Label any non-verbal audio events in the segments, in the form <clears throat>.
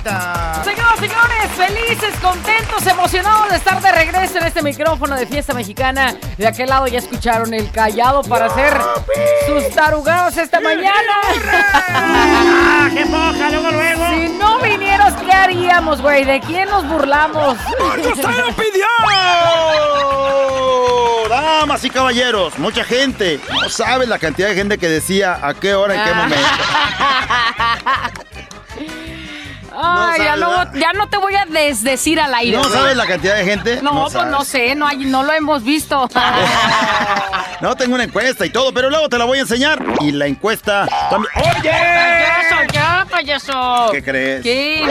Güerita. Señoras, señores, felices, contentos, emocionados de estar de regreso en este micrófono de fiesta mexicana. De aquel lado ya escucharon el callado para hacer sus tarugados esta mañana. ¡Ah, <laughs> qué poca! Luego, luego. Si no vinieras, ¿qué haríamos, güey? ¿De quién nos burlamos? ¡Muchos se lo pidió! Damas y caballeros, mucha gente. No sabes la cantidad de gente que decía a qué hora, en qué momento. <laughs> Ay, ya, no, ¿verdad? ya no te voy a desdecir al aire. ¿No sabes la cantidad de gente? No, pues sabes. no sé, no, hay, no lo hemos visto. <laughs> No, tengo una encuesta y todo, pero luego te la voy a enseñar. Y la encuesta también. ¡Oye! ¡Payaso, ya, payaso! ¿Qué crees? ¿Qué?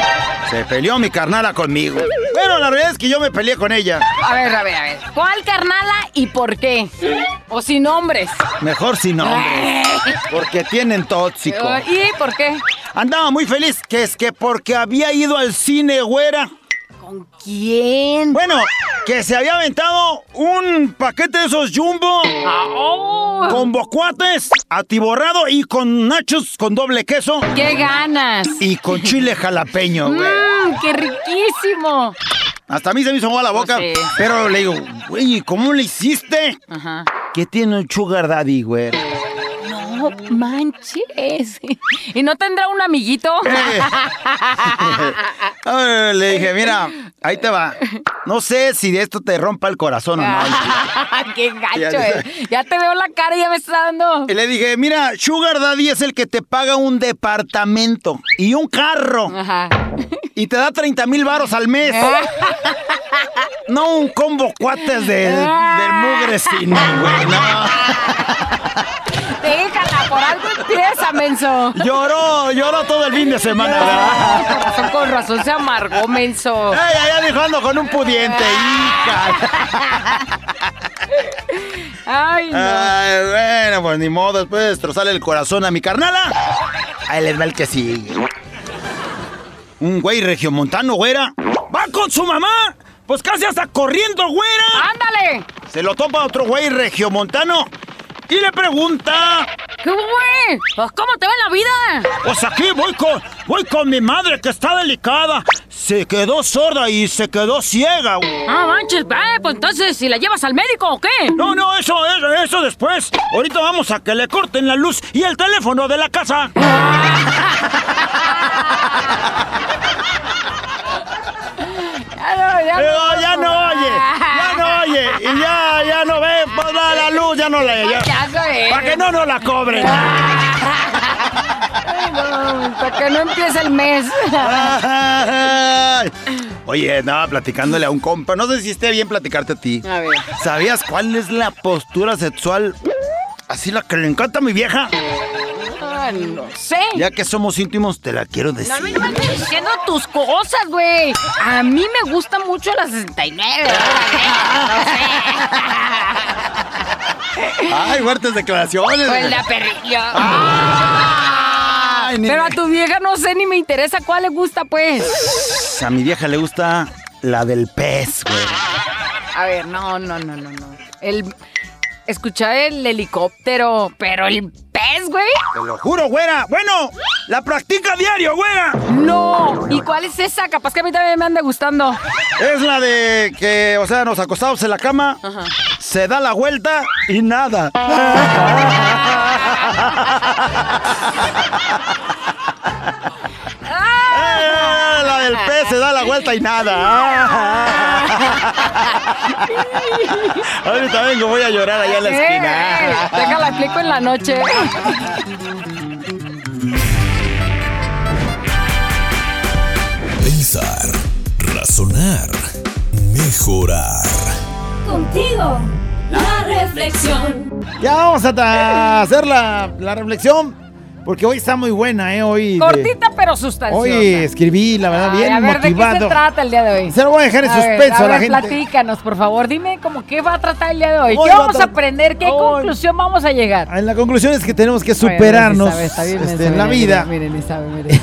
Se peleó mi carnala conmigo. Bueno, la realidad es que yo me peleé con ella. A ver, a ver, a ver. ¿Cuál carnala y por qué? O sin nombres. Mejor sin nombre. Porque tienen tóxico. ¿Y por qué? Andaba muy feliz, que es que porque había ido al cine, güera. ¿Con quién? Bueno, que se había aventado un paquete de esos jumbo oh. con bocuates, atiborrado y con nachos con doble queso ¡Qué ganas! y con chile jalapeño, güey. ¡Mmm, qué riquísimo! Hasta a mí se me hizo agua la boca, sí. pero le digo, güey, ¿cómo le hiciste? Ajá. ¿Qué tiene un sugar daddy, güey? No manches. <laughs> ¿Y no tendrá un amiguito? <laughs> Le dije, mira, ahí te va. No sé si de esto te rompa el corazón o no. <laughs> ¡Qué gacho! Eh. Ya te veo la cara y ya me está dando. Y le dije, mira, Sugar Daddy es el que te paga un departamento y un carro Ajá. y te da 30 mil varos al mes. No un combo cuates de, del mugre cine, güey, no. <laughs> Déjala, por algo empieza, menso. Lloró, lloró todo el fin de semana, ¿verdad? Con razón, con razón se amargó, menso. Ay, allá dijo ando con un pudiente, hija. Ay, no. Ay, bueno, pues ni modo, después de destrozarle el corazón a mi carnala. Ahí les va el que sigue. Un güey regiomontano, güera. Va con su mamá. Pues casi hasta corriendo, güera. ¡Ándale! Se lo topa otro güey regiomontano y le pregunta ¿Qué güey? Pues, ¿Cómo te va en la vida? Pues aquí voy con, voy con mi madre que está delicada. Se quedó sorda y se quedó ciega. güey. Ah, manches, eh, pues entonces, ¿si la llevas al médico o qué? No, no, eso, eso, eso después. Ahorita vamos a que le corten la luz y el teléfono de la casa. <laughs> Ya no, ya Eh, ya no oye, ya no oye, y ya, ya no ve, pues la, la luz, ya no la ya, Ya, güey. Para que no nos la cobren. <laughs> No, para que no empiece el mes. Ay. <laughs> Oye, andaba platicándole a un compa. No sé si esté bien platicarte a ti. A ver. ¿Sabías cuál es la postura sexual? Así la que le encanta a mi vieja. Ah, no sé. Ya que somos íntimos, te la quiero No, decir. no me andes diciendo tus cosas, güey. A mí me gusta mucho la 69. <laughs> Ay, fuertes declaraciones. Pues la perrilla. Ni- Pero a tu vieja no sé ni me interesa cuál le gusta, pues. A mi vieja le gusta la del pez, güey. A ver, no, no, no, no, no. El. Escuchar el helicóptero, pero el pez, güey. Te lo juro, güera. Bueno, la practica diario, güera. No. ¿Y cuál es esa? Capaz que a mí también me anda gustando. Es la de que, o sea, nos acostamos en la cama, se da la vuelta y nada. <laughs> Eh, la del pez se da la vuelta y nada. Ahorita vengo, voy a llorar allá en la esquina. Déjala, explico en la noche. Pensar, razonar, mejorar. Contigo, la reflexión. Ya vamos a hacer la, la reflexión. Porque hoy está muy buena, ¿eh? Hoy. de- Cortita pero sustanciosa. Hoy escribí, la verdad, Ay, bien a ver, ¿de qué se motivado. trata el día de hoy? Se lo voy a dejar en A ver, suspenso a, la gente. Platícanos, por favor. Dime como qué va a tratar el día de hoy. Hoy ¿Qué va vamos a aprender? ¿Qué Hoy- conclusión vamos a llegar? En la conclusión es que tenemos que superarnos bien este, en la vida. Miren, ni sabe, mire. <laughs>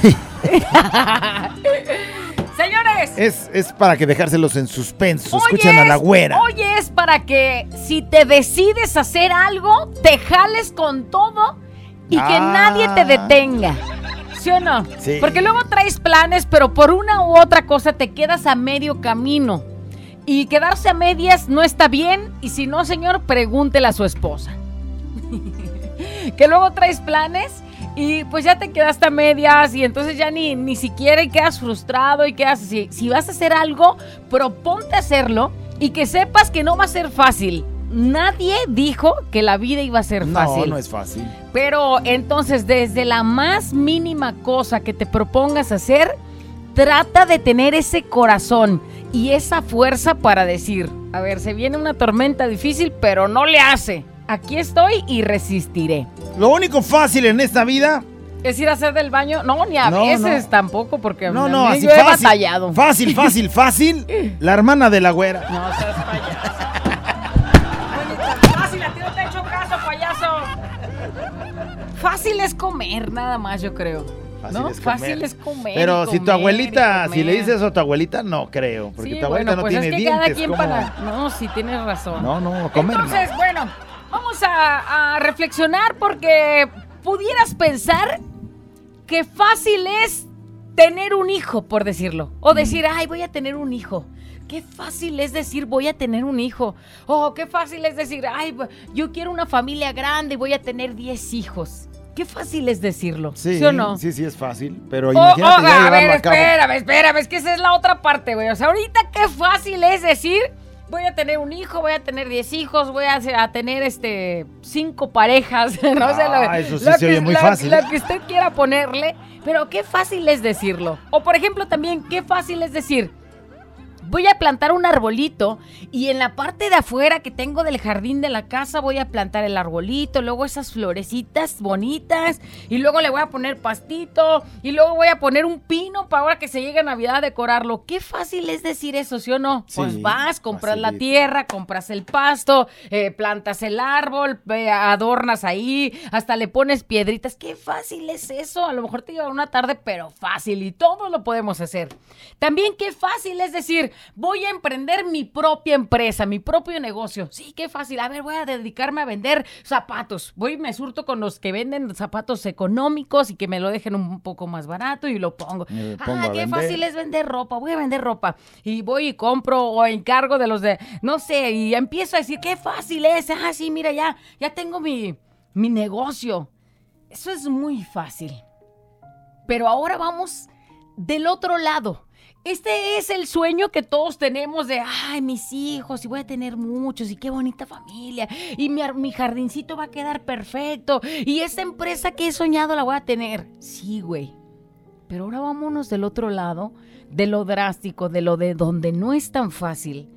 Señores, Es, es para que dejárselos en suspenso. hoy Escuchen a la es- güera. Hoy es para que si te decides hacer algo, te jales con todo y que Ah. nadie te detenga. ¿Sí o no? Sí. Porque luego traes planes, pero por una u otra cosa te quedas a medio camino. Y quedarse a medias no está bien. Y si no, señor, pregúntele a su esposa. <laughs> que luego traes planes y pues ya te quedaste a medias y entonces ya ni, ni siquiera y quedas frustrado y quedas así. Si vas a hacer algo, proponte hacerlo y que sepas que no va a ser fácil. Nadie dijo que la vida iba a ser no, fácil. no es fácil. Pero entonces, desde la más mínima cosa que te propongas hacer, trata de tener ese corazón y esa fuerza para decir, a ver, se viene una tormenta difícil, pero no le hace. Aquí estoy y resistiré. Lo único fácil en esta vida. ¿Es ir a hacer del baño? No, ni a No, veces no. tampoco, porque No, no, así yo he fácil. batallado. Fácil, fácil, fácil. La hermana de la güera. No seas payaso. Fácil es comer, nada más, yo creo. Fácil ¿No? es comer. Fácil es comer. Pero si tu abuelita, si le dices eso a tu abuelita, no creo. Porque Sí, tu abuelita bueno, no pues tiene es que dientes. cada quien ¿cómo? para. No, sí tienes razón. No, no, comer no. Entonces, bueno, vamos a, a reflexionar porque pudieras pensar que fácil es tener un hijo, por decirlo. O decir, ay, voy a tener un hijo. Qué fácil es decir, voy a tener un hijo. O qué fácil es decir, ay, yo quiero una familia grande y voy a tener 10 hijos. Qué fácil es decirlo. ¿Sí, Sí, o no? sí, sí es fácil. Pero Oh, imagínate oh, ya a ver, a espérame, espérame, es que esa es la otra parte, güey. O sea, ahorita qué fácil es decir, voy a tener un hijo, voy a tener 10 hijos, voy a, a tener este cinco parejas, <laughs> no sé lo, Ah, eso sí lo se que, oye muy lo- fácil, lo que usted quiera ponerle, pero qué fácil es decirlo. O por ejemplo también, qué fácil es decir, voy a plantar un arbolito y en la parte de afuera que tengo del jardín de la casa voy a plantar el arbolito, luego esas florecitas bonitas y luego le voy a poner pastito y luego voy a poner un pino para ahora que se llegue Navidad a decorarlo. Qué fácil es decir eso, ¿sí o no? Sí, pues vas, compras la tierra, compras el pasto, eh, plantas el árbol, eh, adornas ahí, hasta le pones piedritas. Qué fácil es eso. A lo mejor te lleva una tarde, pero fácil y todos lo podemos hacer. También qué fácil es decir, Voy a emprender mi propia empresa, mi propio negocio. Sí, qué fácil. A ver, voy a dedicarme a vender zapatos. Voy y me surto con los que venden zapatos económicos y que me lo dejen un poco más barato y lo pongo. Ah, qué vender. fácil es vender ropa. Voy a vender ropa. Y voy y compro o encargo de los de, no sé, y empiezo a decir, qué fácil es. Ah, sí, mira, ya, ya tengo mi, mi negocio. Eso es muy fácil. Pero ahora vamos del otro lado. Este es el sueño que todos tenemos de, ay, mis hijos, y voy a tener muchos, y qué bonita familia, y mi, mi jardincito va a quedar perfecto, y esa empresa que he soñado la voy a tener. Sí, güey. Pero ahora vámonos del otro lado, de lo drástico, de lo de donde no es tan fácil.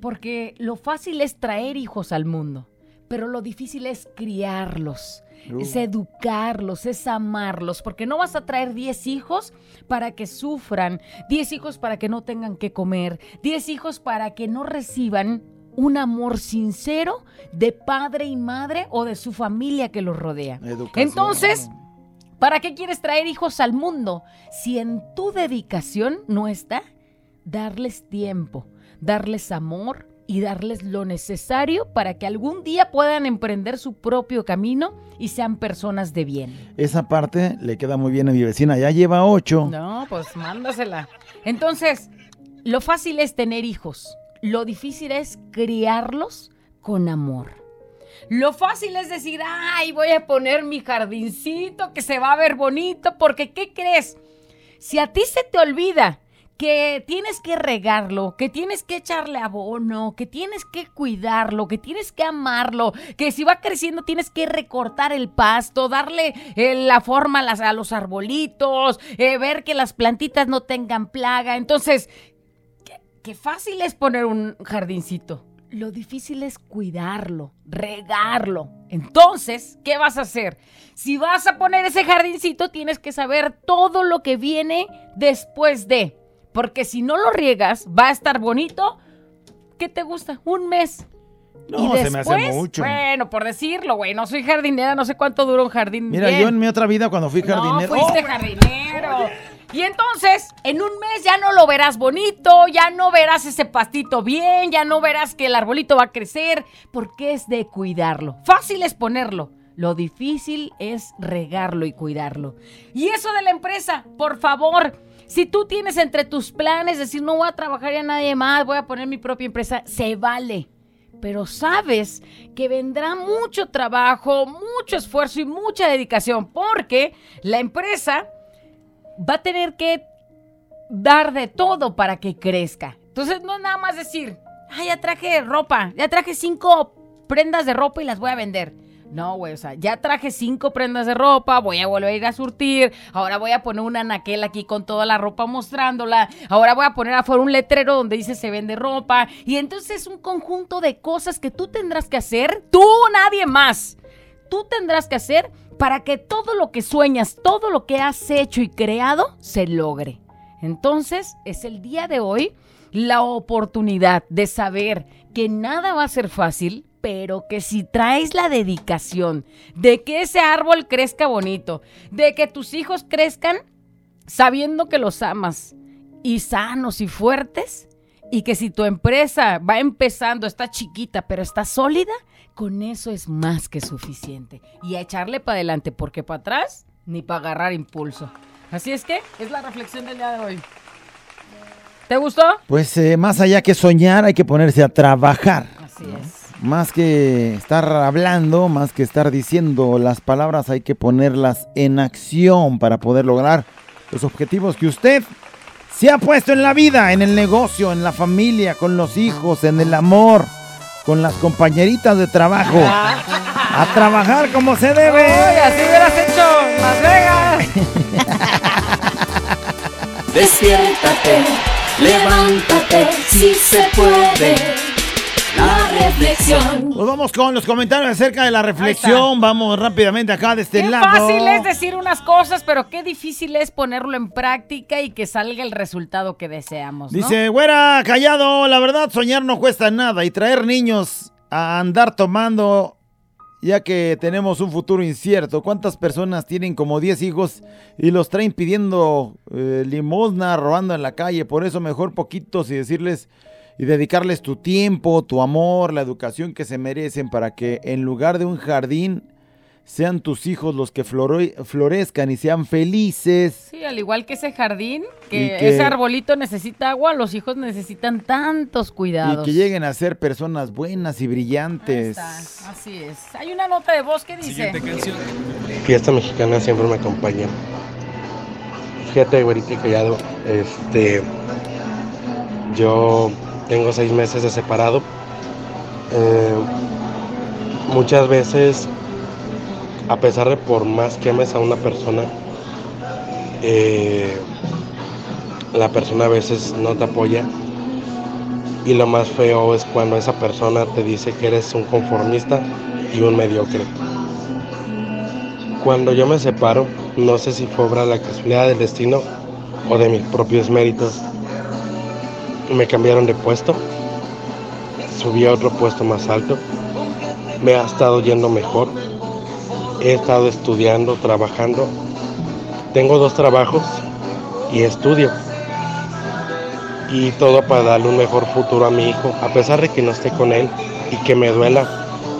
Porque lo fácil es traer hijos al mundo, pero lo difícil es criarlos, es educarlos, es amarlos, porque no vas a traer 10 hijos para que sufran, 10 hijos para que no tengan que comer, 10 hijos para que no reciban un amor sincero de padre y madre o de su familia que los rodea. Educación. Entonces, ¿para qué quieres traer hijos al mundo si en tu dedicación no está darles tiempo, darles amor y darles lo necesario para que algún día puedan emprender su propio camino y sean personas de bien? Esa parte le queda muy bien a mi vecina. Ya lleva ocho. No, pues mándasela. Entonces, lo fácil es tener hijos. Lo difícil es criarlos con amor. Lo fácil es decir, ay, voy a poner mi jardincito que se va a ver bonito, porque ¿qué crees? Si a ti se te olvida que tienes que regarlo, que tienes que echarle abono, que tienes que cuidarlo, que tienes que amarlo, que si va creciendo tienes que recortar el pasto, darle eh, la forma a, las- a los arbolitos, eh, ver que las plantitas no tengan plaga. Entonces, qué, qué fácil es poner un jardincito. Lo difícil es cuidarlo, regarlo. Entonces, ¿qué vas a hacer? Si vas a poner ese jardincito, tienes que saber todo lo que viene después de. Porque si no lo riegas, va a estar bonito. ¿Qué te gusta? Un mes. No, y se me hace mucho. Bueno, por decirlo, güey, no soy jardinera, no sé cuánto dura un jardín. Mira, bien. yo en mi otra vida cuando fui jardinero. No, fuiste ¡Oh! jardinero. Y entonces, en un mes ya no lo verás bonito, ya no verás ese pastito bien, ya no verás que el arbolito va a crecer, porque es de cuidarlo. Fácil es ponerlo. Lo difícil es regarlo y cuidarlo. Y eso de la empresa, por favor, si tú tienes entre tus planes decir no voy a trabajar ya nadie más, voy a poner mi propia empresa, se vale. Pero sabes que vendrá mucho trabajo, mucho esfuerzo y mucha dedicación, porque la empresa va a tener que dar de todo para que crezca. Entonces no es nada más decir, ah, ya traje ropa, ya traje cinco prendas de ropa y las voy a vender. No, güey, o sea, ya traje cinco prendas de ropa, voy a volver a ir a surtir, ahora voy a poner una naquel aquí con toda la ropa mostrándola, ahora voy a poner afuera un letrero donde dice se vende ropa, y entonces es un conjunto de cosas que tú tendrás que hacer, tú, nadie más. Tú tendrás que hacer para que todo lo que sueñas, todo lo que has hecho y creado, se logre. Entonces, es el día de hoy la oportunidad de saber que nada va a ser fácil, pero que si traes la dedicación de que ese árbol crezca bonito, de que tus hijos crezcan sabiendo que los amas y sanos y fuertes, y que si tu empresa va empezando, está chiquita, pero está sólida, con eso es más que suficiente. Y a echarle para adelante, porque para atrás ni para agarrar impulso. Así es que es la reflexión del día de hoy. ¿Te gustó? Pues eh, más allá que soñar, hay que ponerse a trabajar. Así es. Más que estar hablando, más que estar diciendo las palabras, hay que ponerlas en acción para poder lograr los objetivos que usted se ha puesto en la vida, en el negocio, en la familia, con los hijos, en el amor, con las compañeritas de trabajo. A trabajar como se debe. ¡Ay, así hubieras hecho Las Vegas! <laughs> Despiértate, levántate, si se puede. La reflexión. Pues vamos con los comentarios acerca de la reflexión. Vamos rápidamente acá de este Qué lado. fácil es decir unas cosas, pero qué difícil es ponerlo en práctica y que salga el resultado que deseamos, ¿no? Dice, güera, callado, la verdad soñar no cuesta nada y traer niños a andar tomando ya que tenemos un futuro incierto. ¿Cuántas personas tienen como 10 hijos y los traen pidiendo eh, limosna, robando en la calle? Por eso mejor poquitos y decirles y dedicarles tu tiempo, tu amor, la educación que se merecen para que en lugar de un jardín sean tus hijos los que flore- florezcan y sean felices. Sí, al igual que ese jardín, que, Y que- ese arbolito necesita agua, los hijos necesitan tantos Y cuidados. que lleguen a ser personas buenas y Ahí brillantes. está, Así es. Hay una nota de voz que dice. Fiesta mexicana siempre me acompaña. Fíjate, güerito y callado. Este. Yo tengo seis meses de separado. Eh, muchas veces, a pesar de por más que ames a una persona, eh, la persona a veces no te apoya. Y lo más feo es cuando esa persona te dice que eres un conformista y un mediocre. Cuando yo me separo, no sé si fue obra de la casualidad del destino o de mis propios méritos. Me cambiaron de puesto, subí a otro puesto más alto, me ha estado yendo mejor, he estado estudiando, trabajando, tengo dos trabajos y estudio. Y todo para darle un mejor futuro a mi hijo, a pesar de que no esté con él y que me duela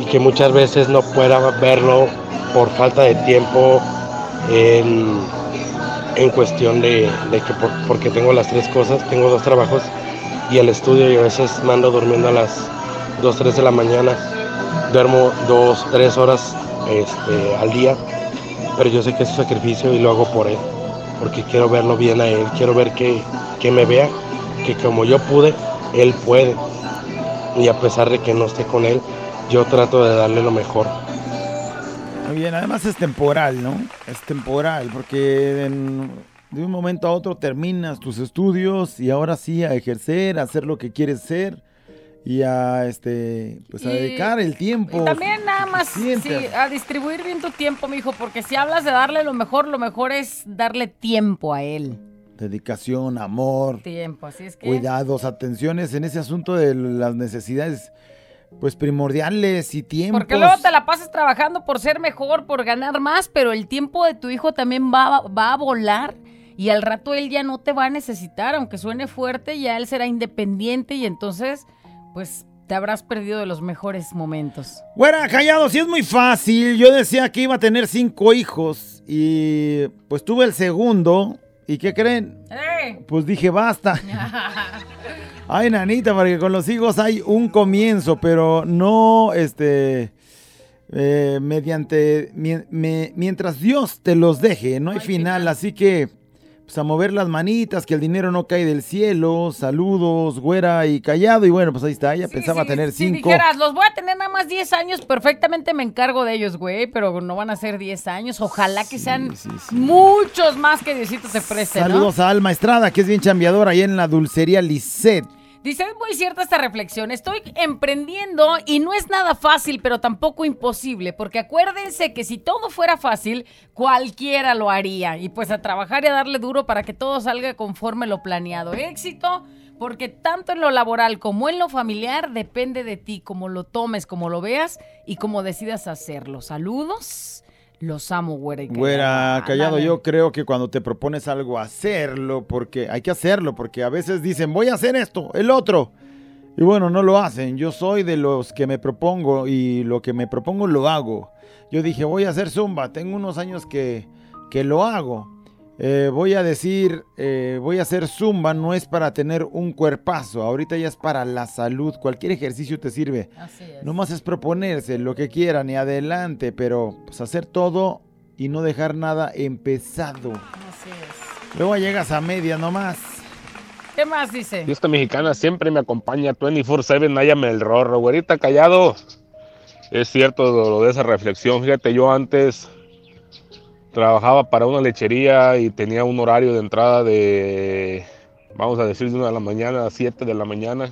y que muchas veces no pueda verlo por falta de tiempo en, en cuestión de, que por- porque tengo las tres cosas, tengo dos trabajos y el estudio y a veces me ando durmiendo a las 2, 3 de la mañana, duermo 2, 3 horas este, al día, pero yo sé que es un sacrificio y lo hago por él, porque quiero verlo bien a él, quiero ver que, que me vea, que como yo pude, él puede, y a pesar de que no esté con él, yo trato de darle lo mejor. Muy bien, además es temporal, ¿no? Es temporal, porque de un momento a otro terminas tus estudios y ahora sí a ejercer, a hacer lo que quieres ser y a este pues a Y- dedicar el tiempo. Y también nada más sí, a distribuir bien tu tiempo, mijo, porque si hablas de darle lo mejor, lo mejor es darle tiempo a él. Dedicación, amor, Tiempo, así es que. cuidados, atenciones en ese asunto de las necesidades pues primordiales y tiempos. Porque luego te la pasas trabajando por ser mejor, por ganar más, pero el tiempo de tu hijo también va, va a volar y al rato él ya no te va a necesitar, aunque suene fuerte, ya él será independiente y entonces, pues, te habrás perdido de los mejores momentos. Güera, callado, sí es muy fácil. Yo decía que iba a tener cinco hijos y pues tuve el segundo. ¿Y qué creen? ¡Eh! Pues dije, basta. <laughs> Ay, nanita, porque con los hijos hay un comienzo, pero no, este, eh, mediante, mien- me- mientras Dios te los deje, no hay final, así que, pues a mover las manitas, que el dinero no cae del cielo, saludos, güera y callado, y bueno, pues ahí está, ella pensaba si- tener Si cinco. dijeras, los voy a tener nada más 10 años, perfectamente me encargo de ellos, güey, pero no van a ser 10 años. Ojalá que sean muchos más que Diosito te preste, ¿no? Saludos a Alma Estrada, que es bien chambeadora ahí en la dulcería Lisset. Dice, muy cierta esta reflexión. Estoy emprendiendo y no es nada fácil, pero tampoco imposible, porque acuérdense que si todo fuera fácil, cualquiera lo haría. Y pues a trabajar y a darle duro para que todo salga conforme lo planeado. Éxito, porque tanto en lo laboral como en lo familiar depende de ti, como lo tomes, como lo veas y como decidas hacerlo. Saludos. Los amo, güera. y Güera, callado, yo creo que cuando te propones algo, hacerlo, porque hay que hacerlo, porque a veces dicen, voy a hacer esto, el otro. Y bueno, no lo hacen. Yo soy de los que me propongo y lo que me propongo lo hago. Yo dije, voy a hacer zumba, tengo unos años que, que lo hago. Eh, voy a decir, eh, voy a hacer zumba, no es para tener un cuerpazo, ahorita ya es para la salud. Cualquier ejercicio te sirve. Así es. Nomás es proponerse lo que quieran y adelante, pero pues hacer todo y no dejar nada empezado. Así es. Luego llegas a media nomás. ¿Qué más dice? Fiesta mexicana siempre me acompaña 24-7, náyame el rorro, güerita callado. Es cierto lo de esa reflexión, fíjate, yo antes trabajaba para una lechería y tenía un horario de entrada de, vamos a decir, de una de la mañana a 7 de la mañana.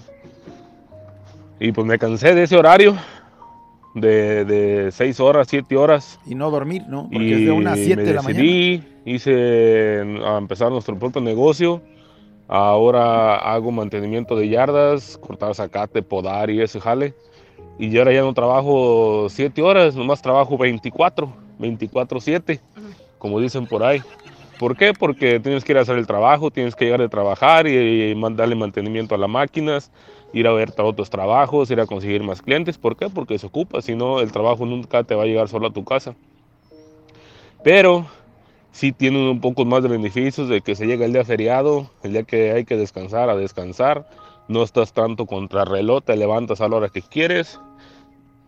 Y pues me cansé de ese horario, de, de 6 horas, 7 horas. Y no dormir, ¿no? Porque Y es de una a 7 me de la mañana. decidí, hice a empezar nuestro propio negocio. Ahora hago mantenimiento de yardas, cortar zacate, podar y ese jale. y ahora ya no trabajo 7 horas, nomás trabajo 24, 24/7, como dicen por ahí. ¿Por qué? Porque tienes que ir a hacer el trabajo, tienes que llegar de trabajar y, y darle mantenimiento a las máquinas, ir a ver otros trabajos, ir a conseguir más clientes. ¿Por qué? Porque se ocupa, si no el trabajo nunca te va a llegar solo a tu casa. Pero sí tienen un poco más de beneficios de que se llega el día feriado, el día que hay que descansar, a descansar. No estás tanto contra reloj, te levantas a la hora que quieres.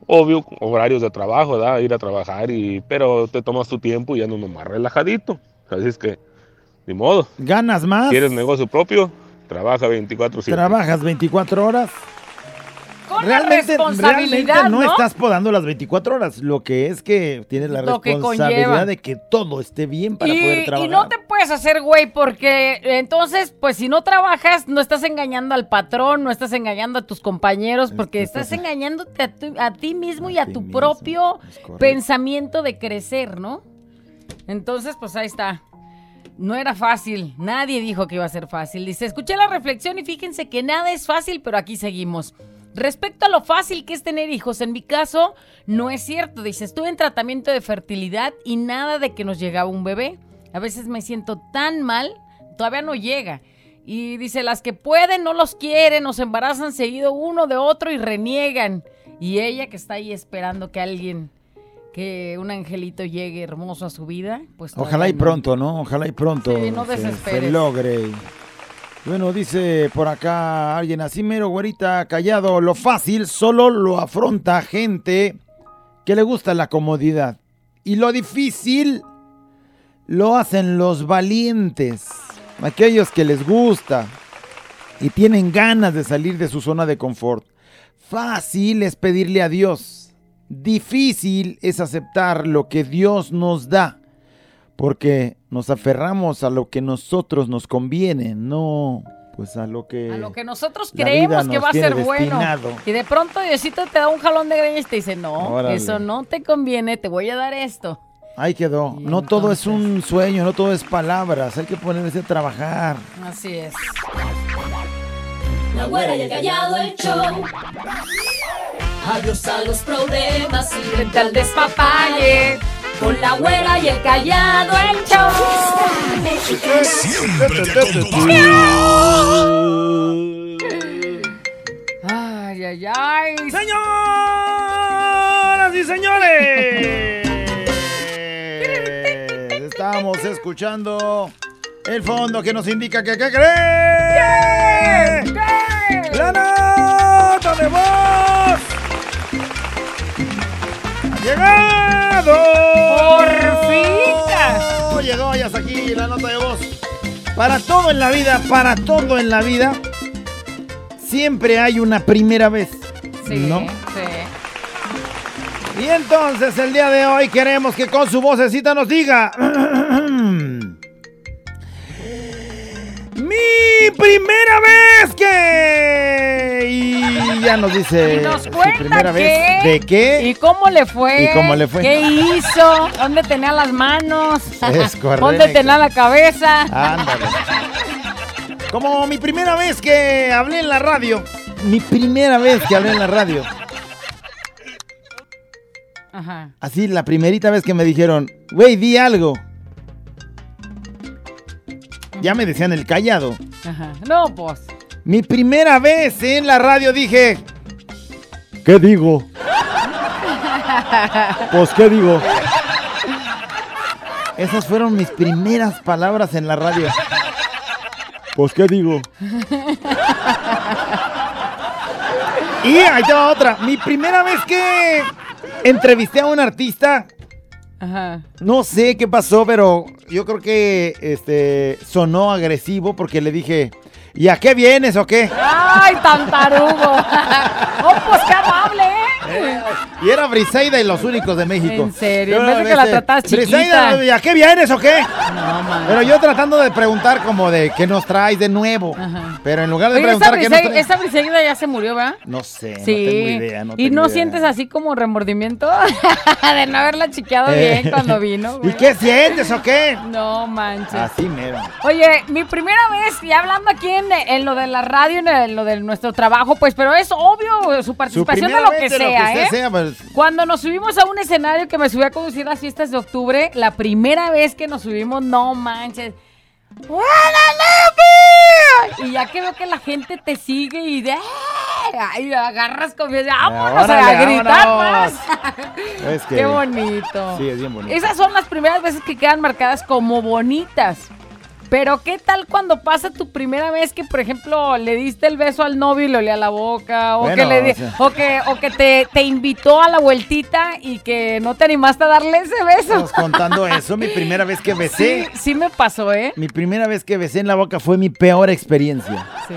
Obvio, horarios de trabajo, ¿verdad? ir a trabajar, y, pero te tomas tu tiempo y ya no más relajadito. Así es que, ni modo. ¿Ganas más? ¿Quieres negocio propio? Trabaja 24-7. ¿Trabajas 24 horas? Con la responsabilidad, realmente no, ¿no? estás podando las 24 horas. Lo que es que tienes la Lo responsabilidad de que todo esté bien para y, poder y trabajar. no te puedes hacer güey porque entonces, pues si no trabajas, no estás engañando al patrón, no estás engañando a tus compañeros, porque que estás estás- engañándote a, tu- a ti mismo y A tu mismo, propio pensamiento de crecer, ¿no? Entonces, pues ahí está. No era fácil, nadie dijo que iba a ser fácil. Dice, escuché la reflexión y fíjense que nada es fácil, pero aquí seguimos. Respecto a lo fácil que es tener hijos, en mi caso no es cierto. Dice, estuve en tratamiento de fertilidad y nada de que nos llegaba un bebé. A veces me siento tan mal, todavía no llega. Y dice, las que pueden no los quieren, nos embarazan seguido uno de otro y reniegan. Y ella que está ahí esperando que alguien, que un angelito llegue hermoso a su vida, pues... Ojalá y no. pronto, ¿no? Ojalá y pronto Sí, no se- logre. Bueno, dice por acá alguien así mero, güerita, callado. Lo fácil solo lo afronta gente que le gusta la comodidad. Y lo difícil lo hacen los valientes. Aquellos que les gusta y tienen ganas de salir de su zona de confort. Fácil es pedirle a Dios. Difícil es aceptar lo que Dios nos da. Porque nos aferramos a lo que nosotros nos conviene, no pues a lo que... A lo que nosotros creemos que nos va a ser bueno. Y de pronto Diosito te da un jalón de greñas y te dice, no, Órale. eso no te conviene, te voy a dar esto. Ahí quedó. Y No todo es un sueño, no todo es palabras. Hay que ponerse a trabajar. Así es. La güera y el callado el show. Adiós a los problemas y vente al despapalle. Con la güera y el callado el show. Siempre te. Ay, ay, ay. Señoras y señores. Estamos escuchando el fondo que nos indica que ¿qué cree? La nota de voz. Ha llegado. Por fin. Oh, llegó ya hasta aquí la nota de voz. Para todo en la vida, para todo en la vida, siempre hay una primera vez. Sí, ¿No? sí. Y entonces el día de hoy queremos que con su vocecita nos diga. <clears throat> Mi primera vez que. Y ya nos dice. Y nos su primera qué. vez. ¿De qué? ¿Y cómo le fue? ¿Y cómo le fue? ¿Qué hizo? ¿Dónde tenía las manos? Es correcto. ¿Dónde tenía la cabeza? Ándale. <laughs> Como mi primera vez que hablé en la radio. Mi primera vez que hablé en la radio. Ajá. Así, la primerita vez que me dijeron, güey, di algo. Ya me decían el callado. Ajá. No, pues. Mi primera vez en la radio dije, ¿qué digo? Pues, ¿qué digo? Esas fueron mis primeras palabras en la radio. Pues, ¿qué digo? Y ahí te va otra. Mi primera vez que entrevisté a un artista, Ajá. no sé qué pasó, pero yo creo que este sonó agresivo porque le dije, ¿y a qué vienes o qué? ¡Ay, tan tarugo! <laughs> ¡Oh, pues qué amable, eh! Y era Briseida y los únicos de México. En serio, en vez de que la tratabas chiquita. Briseida, ¿y a qué vienes o qué? No, man. Pero yo tratando de preguntar como de qué nos traes de nuevo. Ajá. Pero en lugar de Oye, preguntar qué nos traes. esa Briseida ya se murió, ¿verdad? No sé, Sí. no tengo idea. No ¿Y tengo no idea. sientes así como remordimiento <laughs> de no haberla chiqueado Eh. bien cuando vino? <laughs> ¿Y güey? qué sientes o qué? No manches. Así mero. Oye, mi primera vez, y hablando aquí en, en lo de la radio, en, el- lo de nuestro trabajo, pues, pero es obvio su Su participación de lo que sea, usted ¿eh? sea, pues, Cuando nos subimos a un escenario que me subí a conducir las fiestas de octubre, la primera vez que nos subimos, no manches. ¡Órale, Y ya que veo que la gente te sigue y de ay, agarras confianza, vámonos a órale, gritar vámonos. más. es que... Qué bonito. Sí, es bien bonito. Esas son las primeras veces que quedan marcadas como bonitas. Pero ¿qué tal cuando pasa tu primera vez que, por ejemplo, le diste el beso al novio y le olía la boca? O Bueno, que, le di- o sea. o que, o que te, te invitó a la vueltita y que no te animaste a darle ese beso. Estamos contando eso, mi primera vez que Sí, besé. sí me pasó, ¿eh? Mi primera vez que besé en la boca fue mi peor experiencia. Sí.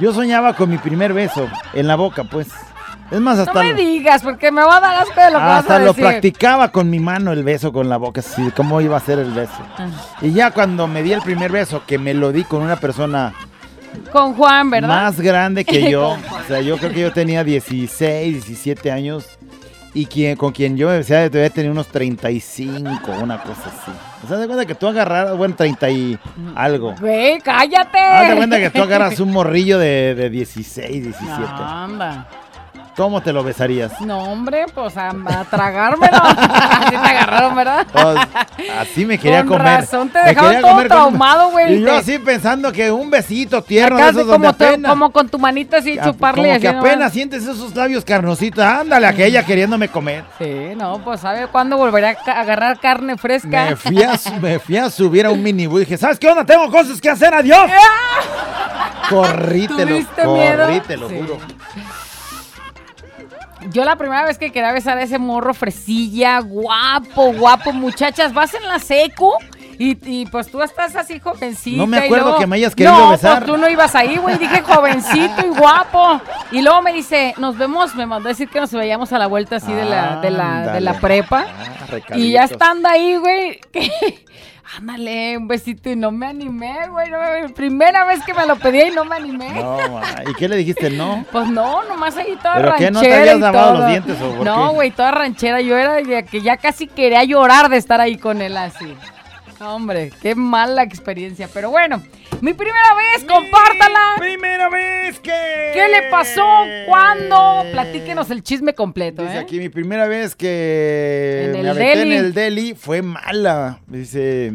Yo soñaba con mi primer beso en la boca, pues. Es más, No hasta, me lo, digas, porque me va a dar asco de lo que vas hasta a lo practicaba con mi mano el beso con la boca, así, cómo iba a ser el beso. Ah. Y ya cuando me di el primer beso, que me lo di con una persona Con Juan, ¿verdad? más grande que yo, <laughs> o sea, yo creo que yo tenía 16, 17 años, y quien, con quien yo me besé todavía tenía unos 35, una cosa así. O sea, de cuenta que tú agarras, bueno, 30 y algo. Güey, cállate. Haz de cuenta que tú agarras <laughs> un morrillo de, de 16, 17. No, anda. ¿Cómo te lo besarías? No, hombre, pues a, a tragármelo. <laughs> Así te agarraron, ¿verdad? Pues, así me quería Con comer. razón te Me dejaron todo traumado, güey, Y yo así pensando que un besito tierno de esos como, donde te- apenas, como con tu manita así, chuparle. como así que nomás. apenas sientes esos labios carnositos. Ándale, aquella queriéndome comer. Sí, no, pues ¿sabe cuándo volveré a agarrar carne fresca? Me fui, a, me fui a subir a un minibús y dije, ¿sabes qué onda? Tengo cosas que hacer, adiós. <laughs> Corrí, te lo, ¿Tuviste miedo? corrí, te lo Sí. juro. Yo la primera vez que quería besar a ese morro fresilla, guapo, guapo, muchachas, vas en la secu y, y, pues tú estás así jovencita. No me acuerdo luego- que me hayas querido no, besar. pues tú no ibas ahí, güey, dije jovencito y guapo. Y luego me dice, nos vemos, me mandó a decir que nos veíamos a la vuelta así de la, de la, de la prepa. Ah, Y ya estando ahí, güey, <laughs> que... Ándale, un besito y no me animé, güey. no me- primera vez que me lo pedí y no me animé. No, ma, ¿y qué le dijiste? No. Pues no, nomás ahí toda ¿Pero qué, ranchera no te habías lavado los dientes o por No, qué? güey, toda ranchera. Yo era de que ya casi quería llorar de estar ahí con él así. Hombre, qué mala experiencia. Pero bueno, mi primera vez, compártala. Primera vez que... ¿Qué le pasó? ¿Cuándo? Platíquenos el chisme completo, Dice ¿eh? aquí, mi primera vez que En me el aventé en el deli fue mala. Dice,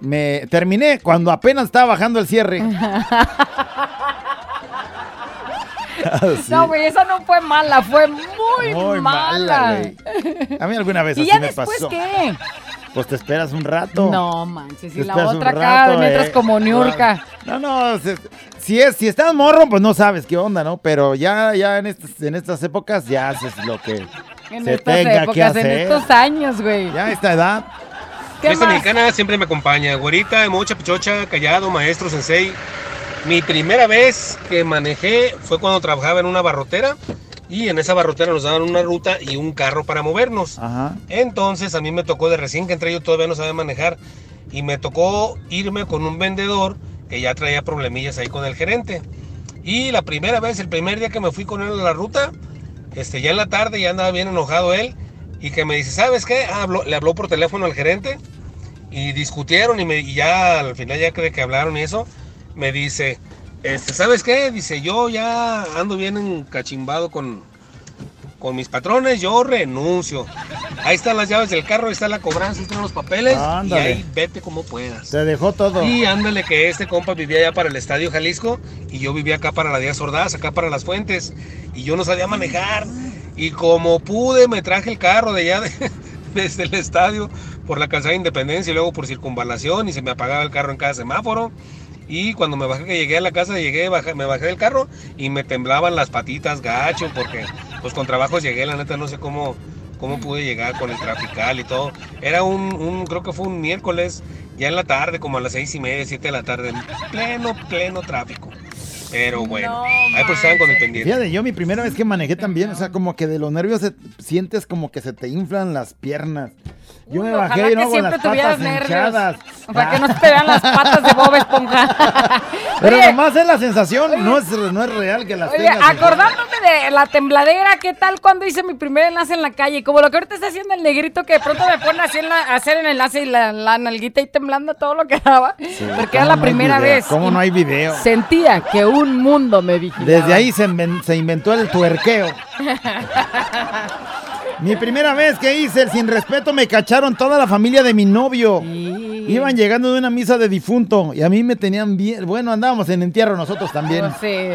me terminé cuando apenas estaba bajando el cierre. Así. <laughs> No, güey, esa no fue mala, fue muy, Muy mala. A mí alguna vez ¿Y así ya me después pasó. qué? Pues te esperas un rato. No, manches, y Te la otra acá, mientras eh. como Niurka. No, no, si es, si estás morro, pues no sabes qué onda, ¿no? Pero ya, ya en estas, en estas épocas ya haces lo que En se estas tenga que épocas, en hacer. estos años, güey. Ya a esta edad. ¿Qué Fiesta más? mexicana siempre me acompaña. Güerita, mocha, pichocha, callado, maestro, sensei. Mi primera vez que manejé fue cuando trabajaba en una barrotera y en esa barrotera nos daban una ruta y un carro para movernos. Ajá. Entonces a mí me tocó de recién que entré yo todavía no sabía manejar y me tocó irme con un vendedor que ya traía problemillas ahí con el gerente. Y la primera vez, el primer día que me fui con él a la ruta, este, ya en la tarde ya andaba bien enojado él y que me dice, ¿sabes qué? Ah, habló- le habló por teléfono al gerente y discutieron y, me, y ya al final ya que, que hablaron y eso, me dice, este, ¿sabes qué? Dice, yo ya ando bien encachimbado con, con mis patrones, yo renuncio. Ahí están las llaves del carro, ahí está la cobranza, ahí están los papeles Ándale. y ahí vete como puedas. Se dejó todo. Y ándale que este compa vivía allá para el Estadio Jalisco y yo vivía acá para la Díaz Ordaz, acá para Las Fuentes y yo no sabía manejar y como pude me traje el carro de allá de- <laughs> desde el estadio por la calzada de Independencia y luego por circunvalación y se me apagaba el carro en cada semáforo y cuando me bajé que llegué a la casa llegué bajé- me bajé del carro y me temblaban las patitas gacho porque pues con trabajos llegué la neta no sé cómo cómo pude llegar con el trafical y todo. Era un, un- creo que fue un miércoles, ya en la tarde, como a las seis y media, siete de la tarde, en pleno, pleno tráfico. Pero bueno, ahí pues estaban con el pendiente. Fíjate, yo mi primera vez que manejé también, o sea, como que de los nervios se- sientes como que se te inflan las piernas. Yo me ojalá bajé y no con las patas nervios. hinchadas. Para que no se te vean las patas de Bob Esponja. <laughs> Pero Oye, nomás es la sensación, no es, no es real que las Oye, tengas. acordándome de la tembladera, ¿qué tal cuando hice mi primer enlace en la calle? Como lo que ahorita está haciendo el negrito que de pronto me pone así en la- hacer el enlace y la, la nalguita y temblando todo lo que daba. porque era ¿Cómo la no primera video? vez. ¿Cómo no hay video? Sentía que un mundo me vigilaba. Desde ahí se, se inventó el tuerqueo. <laughs> Mi primera vez que hice el sin respeto me cacharon toda la familia de mi novio. Iban llegando de una misa de difunto y a mí me tenían bien. Bueno, andábamos en entierro nosotros también. Pues sí.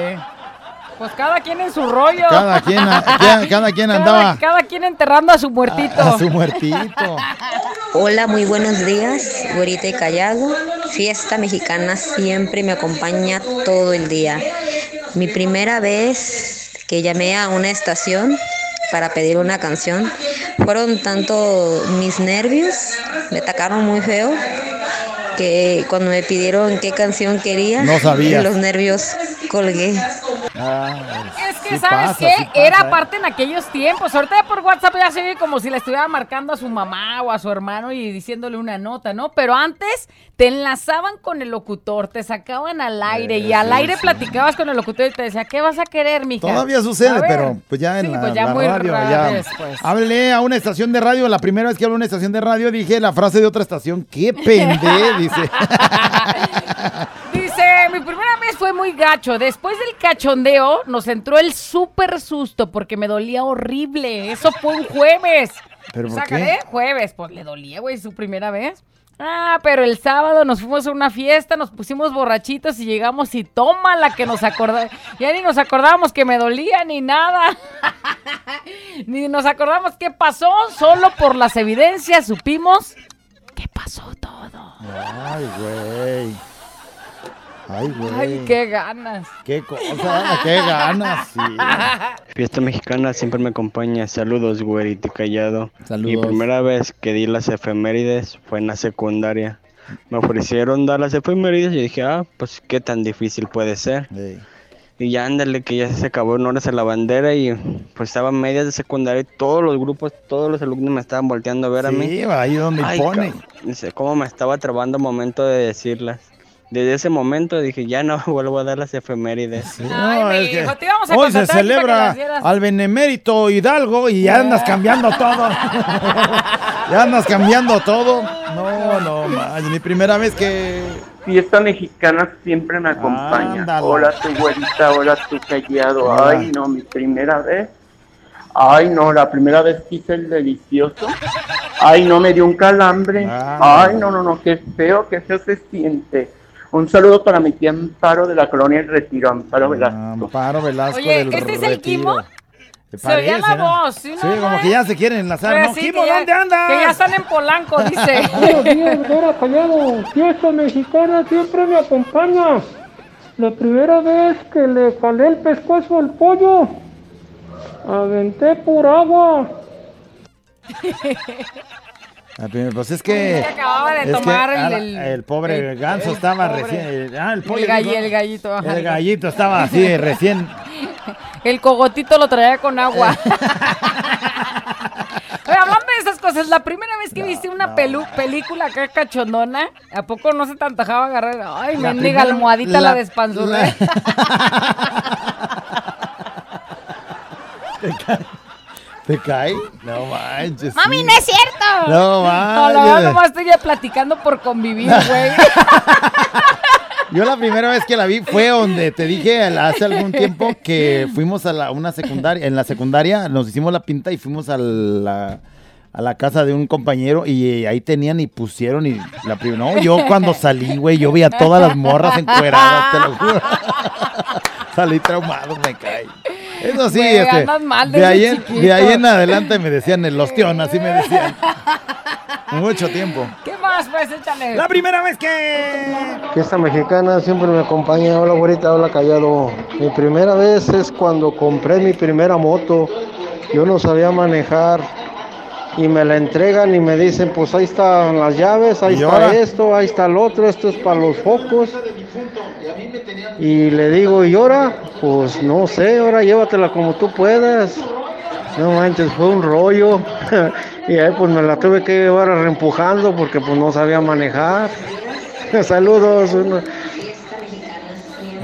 Pues cada quien en su rollo. Cada quien, a- cada, cada quien Cada- andaba Cada, quien enterrando a su muertito. a su muertito. Hola, muy buenos días, güerita y callado. Fiesta mexicana siempre me acompaña todo el día. Mi primera vez que llamé a una estación para pedir una canción, fueron tanto mis nervios, me atacaron muy feo, que cuando me pidieron qué canción quería, No los nervios colgué. Es que, Sí ¿sabes pasa, qué? sí pasa, Era ¿eh? parte en aquellos tiempos. Ahorita por WhatsApp ya se ve como si le estuviera marcando a su mamá o a su hermano y diciéndole una nota, ¿no? Pero antes te enlazaban con el locutor, te sacaban al aire y al aire platicabas con el locutor y te decía, ¿qué vas a querer, mija? Todavía sucede, pero pues ya en Sí, la, pues ya la muy radio ya. pues. Háblele a una estación de radio. La primera vez que hablé a una estación de radio dije la frase de otra estación. ¡Qué pende! Dice, <laughs> mi primera vez fue muy gacho. Después del cachondeo nos entró el súper susto porque me dolía horrible. Eso fue un jueves. ¿Pero por Sácale, qué? jueves. Pues le dolía, güey, su primera vez. Ah, pero el sábado nos fuimos a una fiesta, nos pusimos borrachitos y llegamos y toma la que nos acordamos. Ya ni nos acordábamos que me dolía ni nada. <laughs> ni nos acordamos qué pasó. Solo por las evidencias supimos que pasó todo. Ay, güey. Ay, güey. Ay, qué ganas. Qué cosa, qué ganas. Sí. <laughs> Fiesta mexicana siempre me acompaña. Saludos, güerito callado. Mi Saludos. primera vez que di las efemérides fue en la secundaria. Me ofrecieron dar las efemérides y dije, ah, pues qué tan difícil puede ser. Y ya ándale, que ya se acabó en horas a la bandera y pues estaba en medias de secundaria y todos los grupos, todos los alumnos me estaban volteando a ver a mí. Sí, ahí donde Ay, pone. Dice, cómo me estaba trabando al momento de decirlas. Desde ese momento dije, ya no <laughs> vuelvo a dar las efemérides. No, es que te a hoy se celebra al benemérito Hidalgo y ya andas cambiando todo. <laughs> ya andas cambiando todo. No, no, man, mi primera vez que Fiesta mexicana siempre me acompaña. Hola tu güerita, hola tu callado. Hola. Ay, no, mi primera vez. Ay, no, la primera vez que hice el delicioso. Ay, no, me dio un calambre. Ah. Ay, no, no, no, qué feo, qué feo se siente. Un saludo para mi tía Amparo de la colonia El Retiro, Amparo Velasco. Amparo Velasco Oye, del ¿este es el? ¿Te Se oía la ¿no? voz, ¿sí, Sí, no, como no, que ya se quieren enlazar, Pero ¿no? sí, que ya- ¿dónde andas? Que ya están en Polanco, <laughs> dice. Buenos días, Vera Callado. Fiesta mexicana siempre me acompaña. La primera vez que le jalé el pescuezo al pollo, aventé por agua. <laughs> Ah, pero, Pues es que. Se acababa de que tomar el- ah, el- el pobre el- ganso estaba pobre. recién. el- ah, el pollo. galli- el gallito. ajá. El gallito estaba así, recién. <laughs> El cogotito lo traía con agua. <laughs> Oye, hablando de esas cosas, la primera vez que viste una pelu- película acá cachondona, ¿a poco no se te agarrar? Ay, La mendiga almohadita la, la- despanzurré. <laughs> ¿Te cae? No manches. ¡Mami, sí. no es cierto! No No, la verdad, manches. nomás estoy ya platicando por convivir, güey. <laughs> Yo la primera vez que la vi fue donde te dije hace algún tiempo que fuimos a la, una secundaria, en la secundaria nos hicimos la pinta y fuimos a la, a la casa de un compañero y ahí tenían y pusieron y la primera, no, yo cuando salí, güey, yo vi a todas las morras encueradas, te lo juro. <laughs> Salí traumado, me cae. Eso sí, Güey, este, andas mal de, desde ahí en, chiquito. de ahí en adelante me decían el ostión, así me decían. <laughs> Mucho tiempo. ¿Qué más, pues? Échale. La primera vez que... Fiesta mexicana siempre me acompaña. Hola, güerita, hola, callado. Mi primera vez es cuando compré mi primera moto. Yo no sabía manejar y me la entregan y me dicen, pues ahí están las llaves, ahí ¿Y está ahora? esto, ahí está el otro, esto es para los focos. Y le digo, ¿y ahora? Pues no sé, ahora llévatela como tú puedas. No manches, fue un rollo. <laughs> y ahí pues me la tuve que llevar reempujando porque pues no sabía manejar. <laughs> Saludos.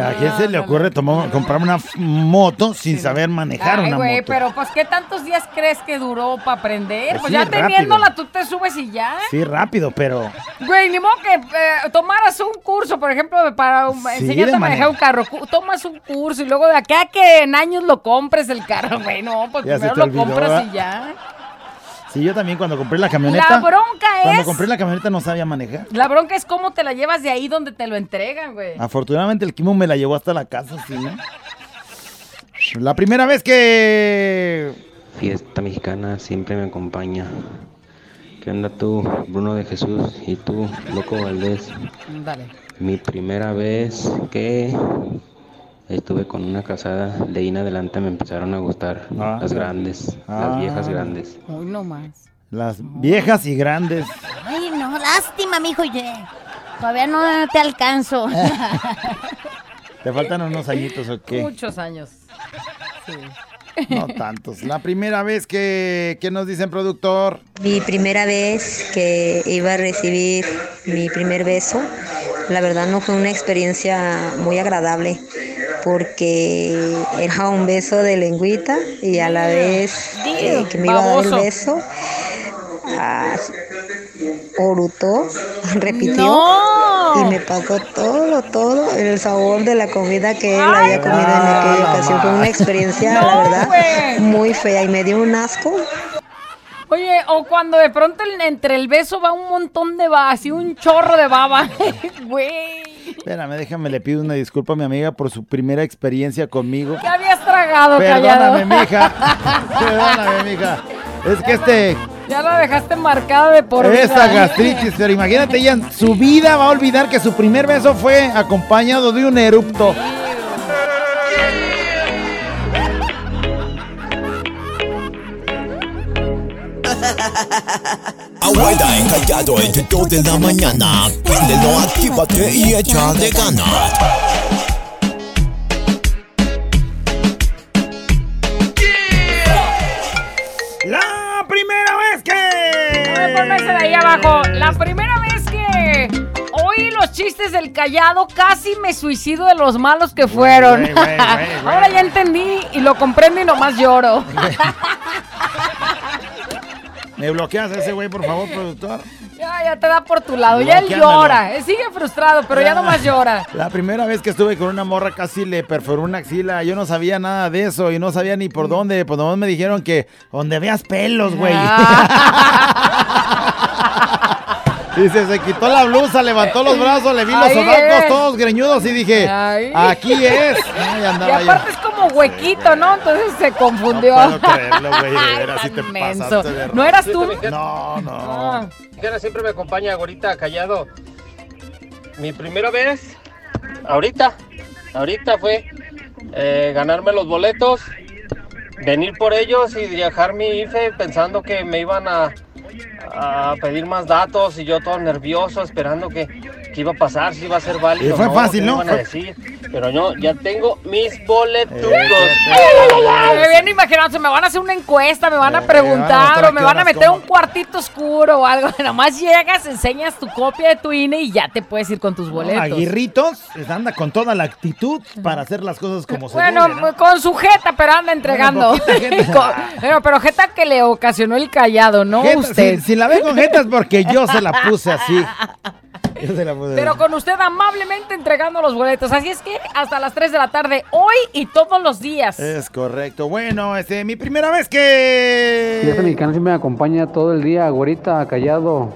¿A quién se le ocurre tomar, comprar una moto sin saber manejar Ay, una güey, moto? pero pues ¿qué tantos días crees que duró para aprender? Pues Pues, sí, ya rápido. teniéndola tú te subes y ya. Sí, rápido, pero... Güey, ni modo que eh, tomaras un curso, por ejemplo, para Sí, enseñarte a manejar un carro. Tomas un curso y luego de acá que en años lo compres el carro, güey. No, pues Ya primero lo olvidó, compras ¿verdad? y ya. Sí, yo también cuando compré la camioneta... La bronca Cuando es- compré la camioneta no sabía manejar. La bronca es cómo te la llevas de ahí donde te lo entregan, güey. Afortunadamente el Kimo me la llevó hasta la casa, sí, ¿no? La primera vez que... Fiesta mexicana siempre me acompaña. ¿Qué onda tú, Bruno de Jesús? Y tú, Loco Valdés. Dale. Mi primera vez que estuve con una casada, de ahí en adelante me empezaron a gustar Ah. las grandes, Ah. las viejas grandes. Uy, no más. Las viejas y grandes. Ay, no, lástima, mijo. ye. Todavía no te alcanzo. <laughs> ¿Te faltan unos añitos o qué? Muchos años. Sí. No tantos. La primera vez que, que nos dicen productor. Mi primera vez que iba a recibir mi primer beso, la verdad no fue una experiencia muy agradable porque era un beso de lengüita y a la vez eh, que me iba a dar el beso, ah, orutó, <laughs> repitió ¡No! y me pasó todo, todo el sabor de la comida que él había comido en aquella ocasión. Fue una experiencia, la verdad, muy fea y me dio un asco. Oye, o cuando de pronto entre el beso va un montón de baba, así un chorro de baba. <laughs> Güey, Espérame, déjame, le pido una disculpa a mi amiga por su primera experiencia conmigo. ¿qué habías tragado, Perdóname, callado? mija. <laughs> Perdóname, mija. Es que este, Ya la dejaste marcada de por vida. esta gastritis, pero imagínate, ella en su vida va a olvidar que su primer beso fue acompañado de un erupto. Abuela encallado entre 2 de la mañana. Préndelo, actívate y echa de ganas. La primera vez que. Ponme ese de ahí abajo. La primera vez que oí los chistes del callado, casi me suicido de los malos que fueron. güey, güey, güey, güey. <laughs> Ahora ya entendí y lo comprendo y nomás lloro. <laughs> ¿Me bloqueas a ese güey, por favor, productor? ya, ya te da por tu lado. Ya él llora. Él sigue frustrado, pero ya nomás llora. La primera vez que estuve con una morra casi le perforó una axila. Yo no sabía nada de eso y no sabía ni por dónde. Pues nomás me dijeron que donde veas pelos, güey. <laughs> Dice, se quitó la blusa, levantó los brazos, le vi los sobacos todos greñudos y dije, Ahí. aquí es. Ay, Y yo. aparte es como huequito, ¿no? Entonces se confundió. No puedo creerlo, güey, de veras, sí te Tan menso. pasaste de ¿No eras tú? No, no. Mexicana siempre me acompaña, ahorita callado. Mi primera vez, ahorita, ahorita fue eh, ganarme los boletos, venir por ellos y viajar mi IFE pensando que me iban a, a pedir más datos y yo todo nervioso esperando que, que iba a pasar, si iba a ser válido. Y fue no, fácil, qué ¿no? iban a Fue- decir. Pero yo ya tengo mis boletucos. Me viene imaginando, me van a hacer una encuesta, me van a Eh, preguntar van a o me van a meter un cuartito oscuro o algo. <laughs> Nomás llegas, enseñas tu copia de tu INE y ya te puedes ir con tus boletos. Aguirritos anda con toda la actitud para hacer las cosas como se Bueno, debe, ¿no? con su jeta, pero anda entregando. <laughs> Con- pero, pero jeta que le ocasionó el callado, no Jeta, usted. Si, si la ve con jeta es porque yo se la puse así. <laughs> Yo se la puse Pero con usted amablemente entregando los boletos. Así es que hasta las 3 de la tarde, hoy y todos los días. Es correcto. Bueno, este, mi primera vez que... Fiesta mexicana siempre me acompaña todo el día, güerita, callado.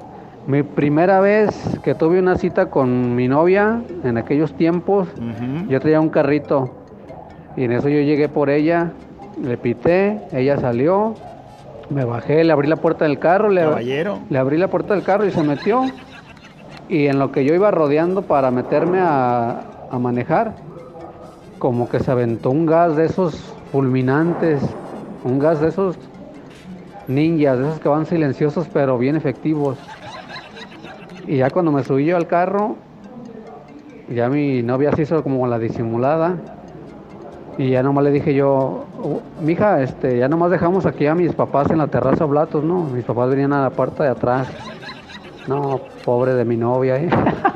Mi primera vez que tuve una cita con mi novia en aquellos tiempos, yo traía un carrito y en eso yo llegué por ella, le pité, ella salió, me bajé, le abrí la puerta del carro, le, Caballero. le abrí la puerta del carro y se metió. Y en lo que yo iba rodeando para meterme a, a manejar, como que se aventó un gas de esos fulminantes, un gas de esos ninjas, de esos que van silenciosos pero bien efectivos. Y ya cuando me subí yo al carro, ya mi novia se hizo como la disimulada. Y ya nomás le dije yo, "Oh, mija, este, ya nomás dejamos aquí a mis papás en la terraza Blatos, ¿no? Mis papás venían a la puerta de atrás. No, pobre de mi novia, ¿eh?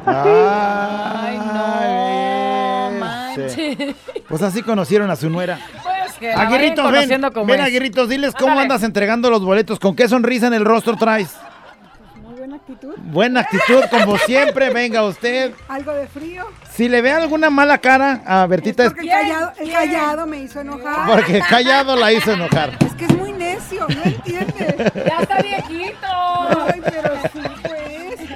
Ay, no, manches. Pues así conocieron a su nuera. Pues que Aguirritos, ven, ven es. Aguirritos, diles cómo Ándale. andas entregando los boletos, con qué sonrisa en el rostro traes. Muy buena actitud. Buena actitud, como siempre, venga usted. Algo de frío. Si le ve alguna mala cara a Bertita es Porque el callado, el callado me hizo enojar. porque callado la hizo enojar. Es que es muy necio, no entiende. Ya está viejito. Ay, pero sí, pues.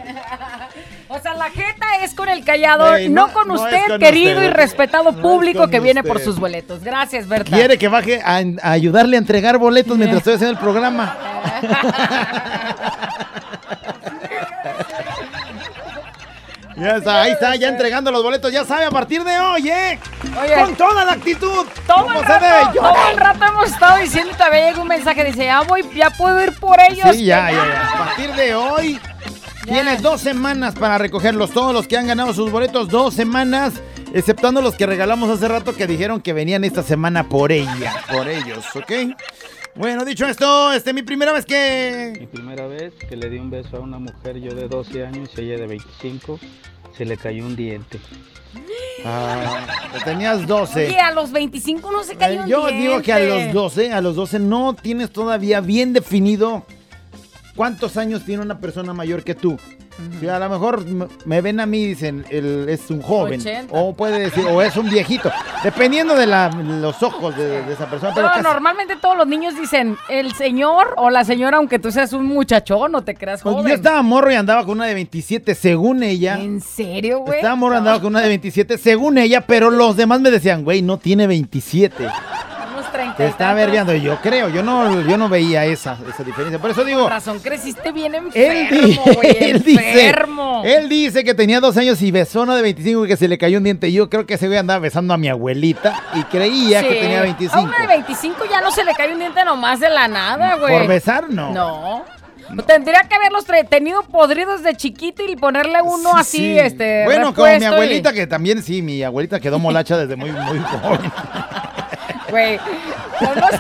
O sea, la jeta es con el callado, Ey, no, no- con no usted, con querido usted. y respetado No público que viene por sus boletos. Gracias, Berta. Quiere que baje a, a ayudarle a entregar boletos mientras estoy haciendo el programa. <laughs> Ya está, ahí está, ya entregando los boletos, ya sabe, a partir de hoy, ¿eh? Oye. Con toda la actitud. Todo el, rato, todo el rato hemos estado diciendo todavía llega un mensaje dice, ya voy, ya puedo ir por ellos. Sí, ya, ya, ya. A partir de hoy, tienes dos semanas para recogerlos. Todos los que han ganado sus boletos, dos semanas. Exceptuando los que regalamos hace rato que dijeron que venían esta semana por ella, por ellos, ¿ok? Bueno, dicho esto, este mi primera vez Mi que. primera vez que le di un beso a una mujer, yo de 12 años y ella de 25, se le cayó un diente. Ah, tenías 12. Oye, a los 25 no se cayó un Yo digo que a diente. los 12, a los 12 no tienes todavía bien definido cuántos años tiene una persona mayor que tú. Si a lo mejor me ven a mí y dicen, él es un joven. 80. O puede decir, o es un viejito. Dependiendo de la- los ojos de, de esa persona. Pero No, normalmente todos los niños dicen el señor o la señora, aunque tú seas un muchachón, no te creas Pues joven. yo estaba morro y andaba con una de 27, según ella. ¿En serio, güey? Estaba morro y andaba con una de 27, según ella, pero los demás me decían, güey, no tiene 27. Unos 30 Te está. Y yo creo, yo no, yo no veía esa, esa diferencia. Por eso digo, Con razón, creciste bien enfermo, güey, <laughs> él dice, enfermo. él dice que tenía dos años y besó a una de 25 y que se le cayó un diente. Yo creo que ese güey andaba besando a mi abuelita y creía que tenía A 25. una de 25 ya no se le cae un diente nomás de la nada, güey. Por besar, no. No. Tendría que haberlos tenido podridos de chiquito y ponerle uno así, Sí. este. Bueno, como mi y- abuelita, que también sí, mi abuelita quedó molacha desde muy, muy joven. <laughs> Güey. No nos,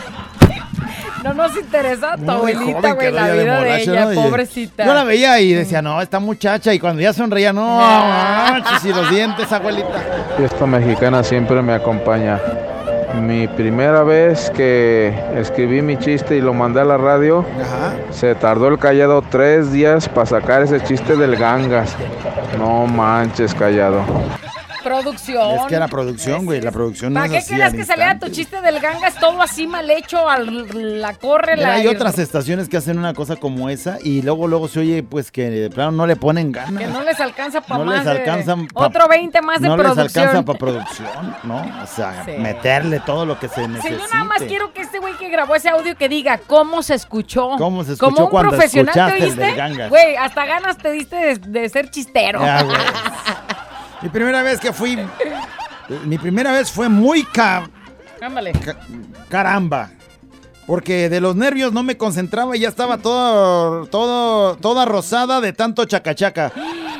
no nos interesa tu Muy abuelita, güey, la vida de ella, ¿no? Pobrecita. Yo la veía y decía, no, esta muchacha. Y cuando ya sonreía, no, manches, y los dientes, abuelita. Fiesta mexicana siempre me acompaña. Mi primera vez que escribí mi chiste y lo mandé a la radio, se tardó el callado tres días para sacar ese chiste del gangas. No manches, callado. Producción. Es que era producción, güey. La producción no ¿Para qué querías que saliera tu chiste del gangas todo así mal hecho? Al, la corre, Mira, la. hay otras estaciones que hacen una cosa como esa y luego luego se oye pues que de plano no le ponen ganas. Que no les alcanza para No más. les de- alcanzan pa- Otro 20 más de no les producción. alcanza para producción, ¿no? O sea, Sí. meterle todo lo que se Sí, necesite. yo nada más quiero que este güey que grabó ese audio que diga cómo se escuchó. ¿Cómo se Como escuchó un cuando profesional, ¿te escuchaste oíste? Güey, hasta ganas te diste de, de ser chistero. Ya. <laughs> Mi primera vez que fui mi primera vez fue muy ca- Ándale. caramba. Porque de los nervios no me concentraba y ya estaba todo, todo, toda rosada de tanto chacachaca.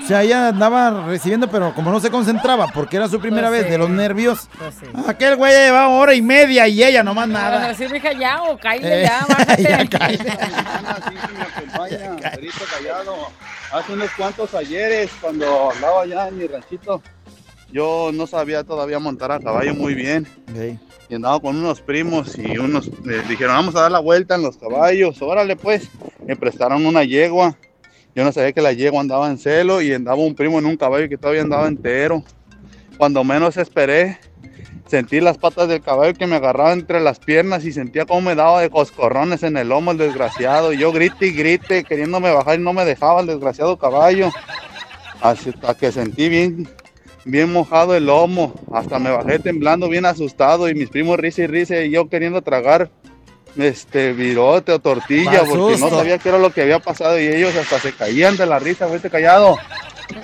O sea, ella andaba recibiendo, pero como no se concentraba, porque era su primera Pues vez sí. de los nervios. Pues sí. Aquel güey ya llevaba hora y media y ella nomás a nada. mija, ya, o cállate Eh, ya, bájate. <laughs> ya cállate. acompaña, Perito Callado. Hace unos cuantos ayeres, cuando andaba allá en mi ranchito, yo no sabía todavía montar a caballo muy bien. Y andaba con unos primos y unos me dijeron, vamos a dar la vuelta en los caballos. Órale, pues. Me prestaron una yegua. Yo no sabía que la yegua andaba en celo y andaba un primo en un caballo que todavía andaba entero. Cuando menos esperé, sentí las patas del caballo que me agarraban entre las piernas y sentía cómo me daba de coscorrones en el lomo el desgraciado. Y yo grité y grité, queriéndome bajar y no me dejaba el desgraciado caballo. Hasta que sentí bien, bien mojado el lomo. Hasta me bajé temblando, bien asustado. Y mis primos risa y risa y yo queriendo tragar este virote o tortilla porque no sabía qué era lo que había pasado y ellos hasta se caían de la risa, vete callado.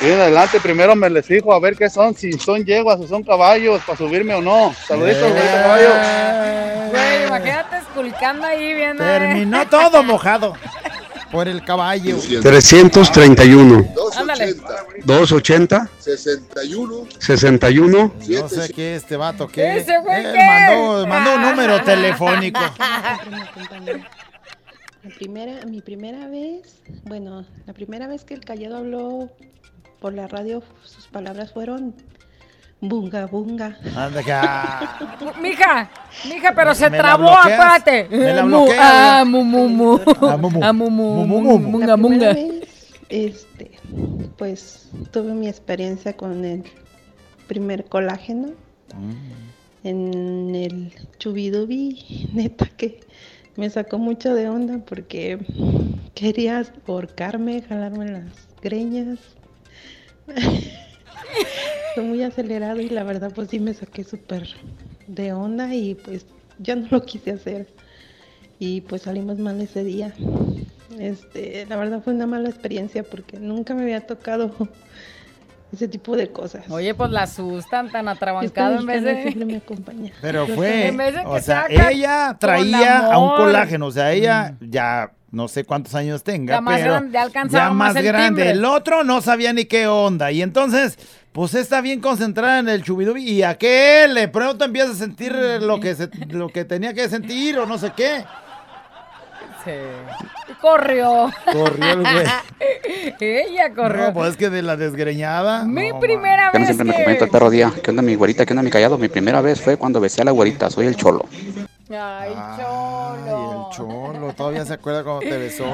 Y adelante primero me les fijo a ver qué son, si son yeguas o son caballos, para subirme o no. Saluditos, bonito caballo. Güey, imagínate esculcando ahí viendo. eh. Terminó todo mojado. por el caballo. 331, Ándale. 280, 61. 61, No sé qué este vato, ¿qué? ¿Ese güey Él qué? mandó, mandó un número <laughs> telefónico. La primera, mi primera vez, bueno, la primera vez que el callado habló por la radio, sus palabras fueron bunga bunga. Anda acá. <laughs> Mija, mija, pero se ¿Me trabó, acuérdate. ¿Me la Mu- bloqueas? Ah, mu, mu, mu. Ah, mu, mu. Ah, mu, mu, Mu, mu, mu, mu. munga, La munga. primera vez, este, pues tuve mi experiencia con el primer colágeno en el Chubidubi, <laughs> neta que me sacó mucho de onda porque quería ahorcarme, jalarme las greñas. <laughs> Fue muy acelerado y la verdad pues sí me saqué súper de onda y pues yo no lo quise hacer y pues salimos mal ese día. Este, la verdad fue una mala experiencia porque nunca me había tocado ese tipo de cosas. Oye, pues la asustan tan atrabancado en vez mexicana siempre de... me acompaña. Pero <laughs> fue, En vez de que o sea, saca ella traía a un colágeno, o sea, ella ya no sé cuántos años tenga, Ya más pero grande, ya alcanzaba ya más más el grande. timbre. El otro no sabía ni qué onda y entonces, pues está bien concentrada en el chubidubi y aquel de pronto empieza a sentir lo que se, lo que tenía que sentir o no sé qué. Sí. Corrió. Corrió el güey. <laughs> Ella corrió. No, pues es que de la desgreñada. Mi no, primera Ya no vez siempre me que... comenta el perro día. ¿Qué onda mi güerita? ¿Qué onda mi callado? Mi primera vez fue cuando besé a la güerita. Soy el cholo. Ay, Ay, el cholo, todavía se acuerda cuando te besó.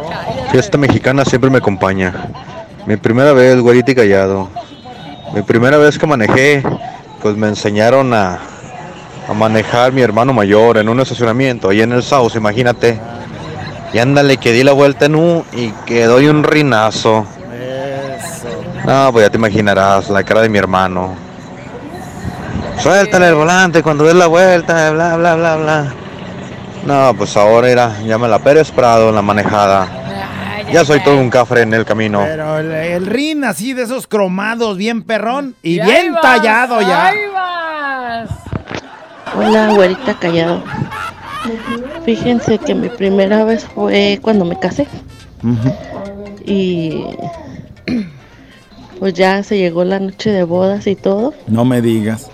Fiesta mexicana siempre me acompaña. Mi primera vez, güerita y callado. Mi primera vez que manejé, pues me enseñaron a, a manejar mi hermano mayor en un estacionamiento, ahí en el South, imagínate. Y ándale, que di la vuelta en U y que doy un rinazo. Eso. No, pues ya te imaginarás la cara de mi hermano. Suéltale el volante cuando des la vuelta, bla, bla, bla, bla. No, pues ahora era, ya me la Pérez Prado en la manejada. Ya soy todo un cafre en el camino. Pero el, el rin así de esos cromados, bien perrón y bien vas, tallado ya. ahí vas. Hola, güerita callado. Fíjense que mi primera vez fue cuando me casé. Y pues ya se llegó la noche de bodas y todo. No me digas.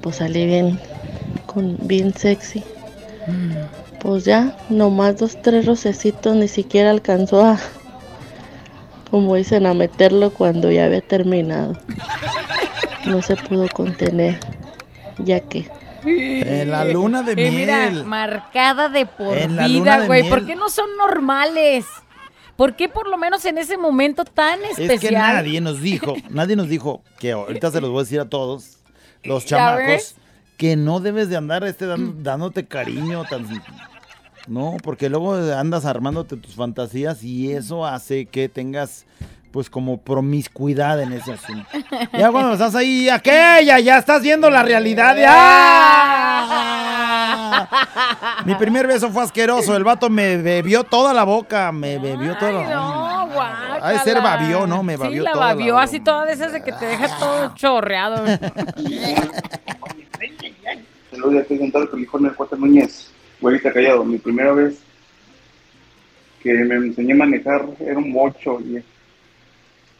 Pues salí bien, con, bien sexy. Pues ya, nomás dos, tres rocecitos, ni siquiera alcanzó a, como dicen, a meterlo cuando ya había terminado. No se pudo contener, ya que... En la luna de Y mira, miel. marcada de por En vida, güey. miel. ¿Por qué no son normales? ¿Por qué por lo menos en ese momento tan especial? Es que nadie nos dijo, nadie nos dijo que ahorita se los voy a decir a todos, los ¿Ya chamacos, que no debes de andar este dándote cariño tan no, porque luego andas armándote tus fantasías y eso hace que tengas pues como promiscuidad en ese asunto. Ya cuando estás ahí, aquella, ya estás viendo la realidad. ¡ah! Mi primer beso fue asqueroso. El vato me bebió toda la boca. Me bebió toda la No, guácala. Ha de ser babió, ¿no? Me babió Sí, la toda la babió así toda de esas de que te deja todo chorreado. <laughs> Saludos de aquí de California, Cuatro Núñez. Güerita Callado, mi primera vez que me enseñé a manejar era un bocho y,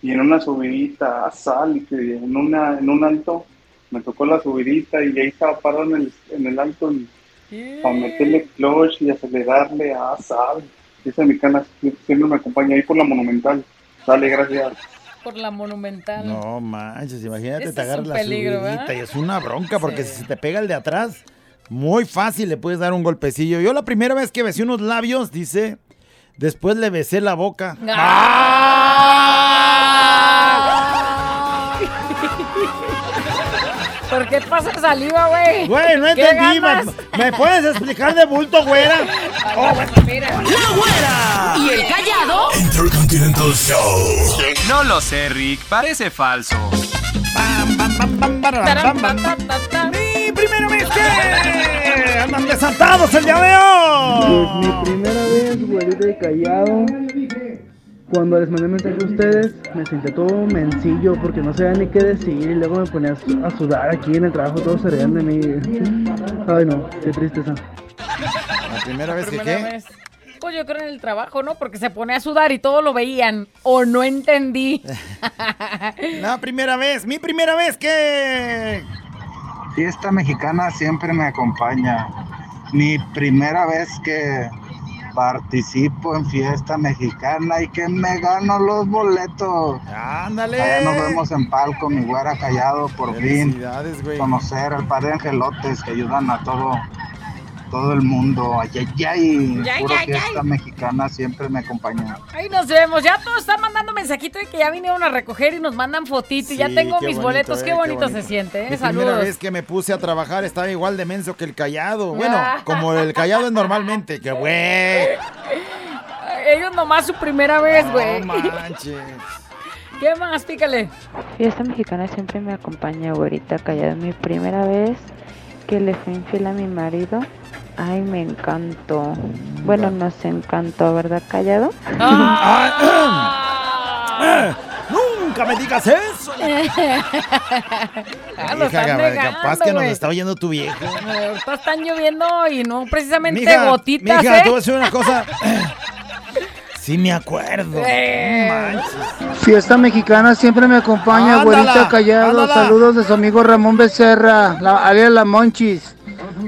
y en una subidita a sal, y que en, una, en un alto me tocó la subidita y ahí estaba parado en el, en el alto y para meterle clutch y acelerarle a sal. Esa mexicana siempre me acompaña ahí por la Monumental. Dale, gracias. Por la monumental. No manches, imagínate, Ese te es agarras un la peligro, subidita ¿verdad? y es una bronca porque si se te pega el de atrás, muy fácil le puedes dar un golpecillo. Yo la primera vez que besé unos labios, dice, después le besé la boca. ¿Por qué pasa saliva, güey? Güey, no ¿Qué entendí. ¿Me, me puedes explicar de bulto, güera? <laughs> Oh, Mira. ¡La güera! ¿Y el callado? Intercontinental Show. No lo sé, Rick, parece falso. Mi primera vez que andan desantados el día de hoy. Pues mi primera vez, güerito y callado. Cuando les mandé mensaje a ustedes, me sentí todo mencillo porque no sabía ni qué decir y luego me ponía a su- a sudar aquí en el trabajo, todos se reían de mí. Ay no, qué tristeza. La primera vez que Primera qué? vez. mocos, yo creo, en el trabajo, ¿no? Porque se pone a sudar y todo lo veían. O no entendí. <laughs> La primera vez, mi primera vez que... Fiesta mexicana siempre me acompaña. Mi primera vez que participo en fiesta mexicana y que me gano los boletos. Ándale. Allá nos vemos en palco, mi güera callado, por fin. Conocer al par de angelotes que ayudan a todo, todo el mundo. Ay, ay, ay. Ay, Puro ay, fiesta mexicana siempre me acompaña. Ahí nos vemos. Ya todos están mandando mensajito de que ya vinieron a recoger y nos mandan fotito. y ya Sí, tengo qué mis bonito, boletos. eh, qué, bonito se siente, ¿eh? Mi primera Saludos. vez que me puse a trabajar estaba igual de menso que el callado. Bueno, Ah. como el callado es normalmente. Que güey. Ellos nomás su primera vez, güey. No manches. <laughs> ¿Qué más? Pícale. Fiesta mexicana siempre me acompaña, güerita callada. Mi primera vez que le fui infiel a mi marido. Ay, me encantó. Bueno, nos encantó, ¿verdad, callado? Ah, Nunca me digas eso. Ah, lo Hija, están capaz que nos güey. está oyendo tu viejo. Ahorita están lloviendo y no precisamente Mija, gotitas, mija, ¿eh? te voy a decir una cosa. Sí me acuerdo. Eh. Manches. Fiesta mexicana siempre me acompaña, Ándala, güerita callado. ándala. Saludos de su amigo Ramón Becerra, la, alias La Monchis.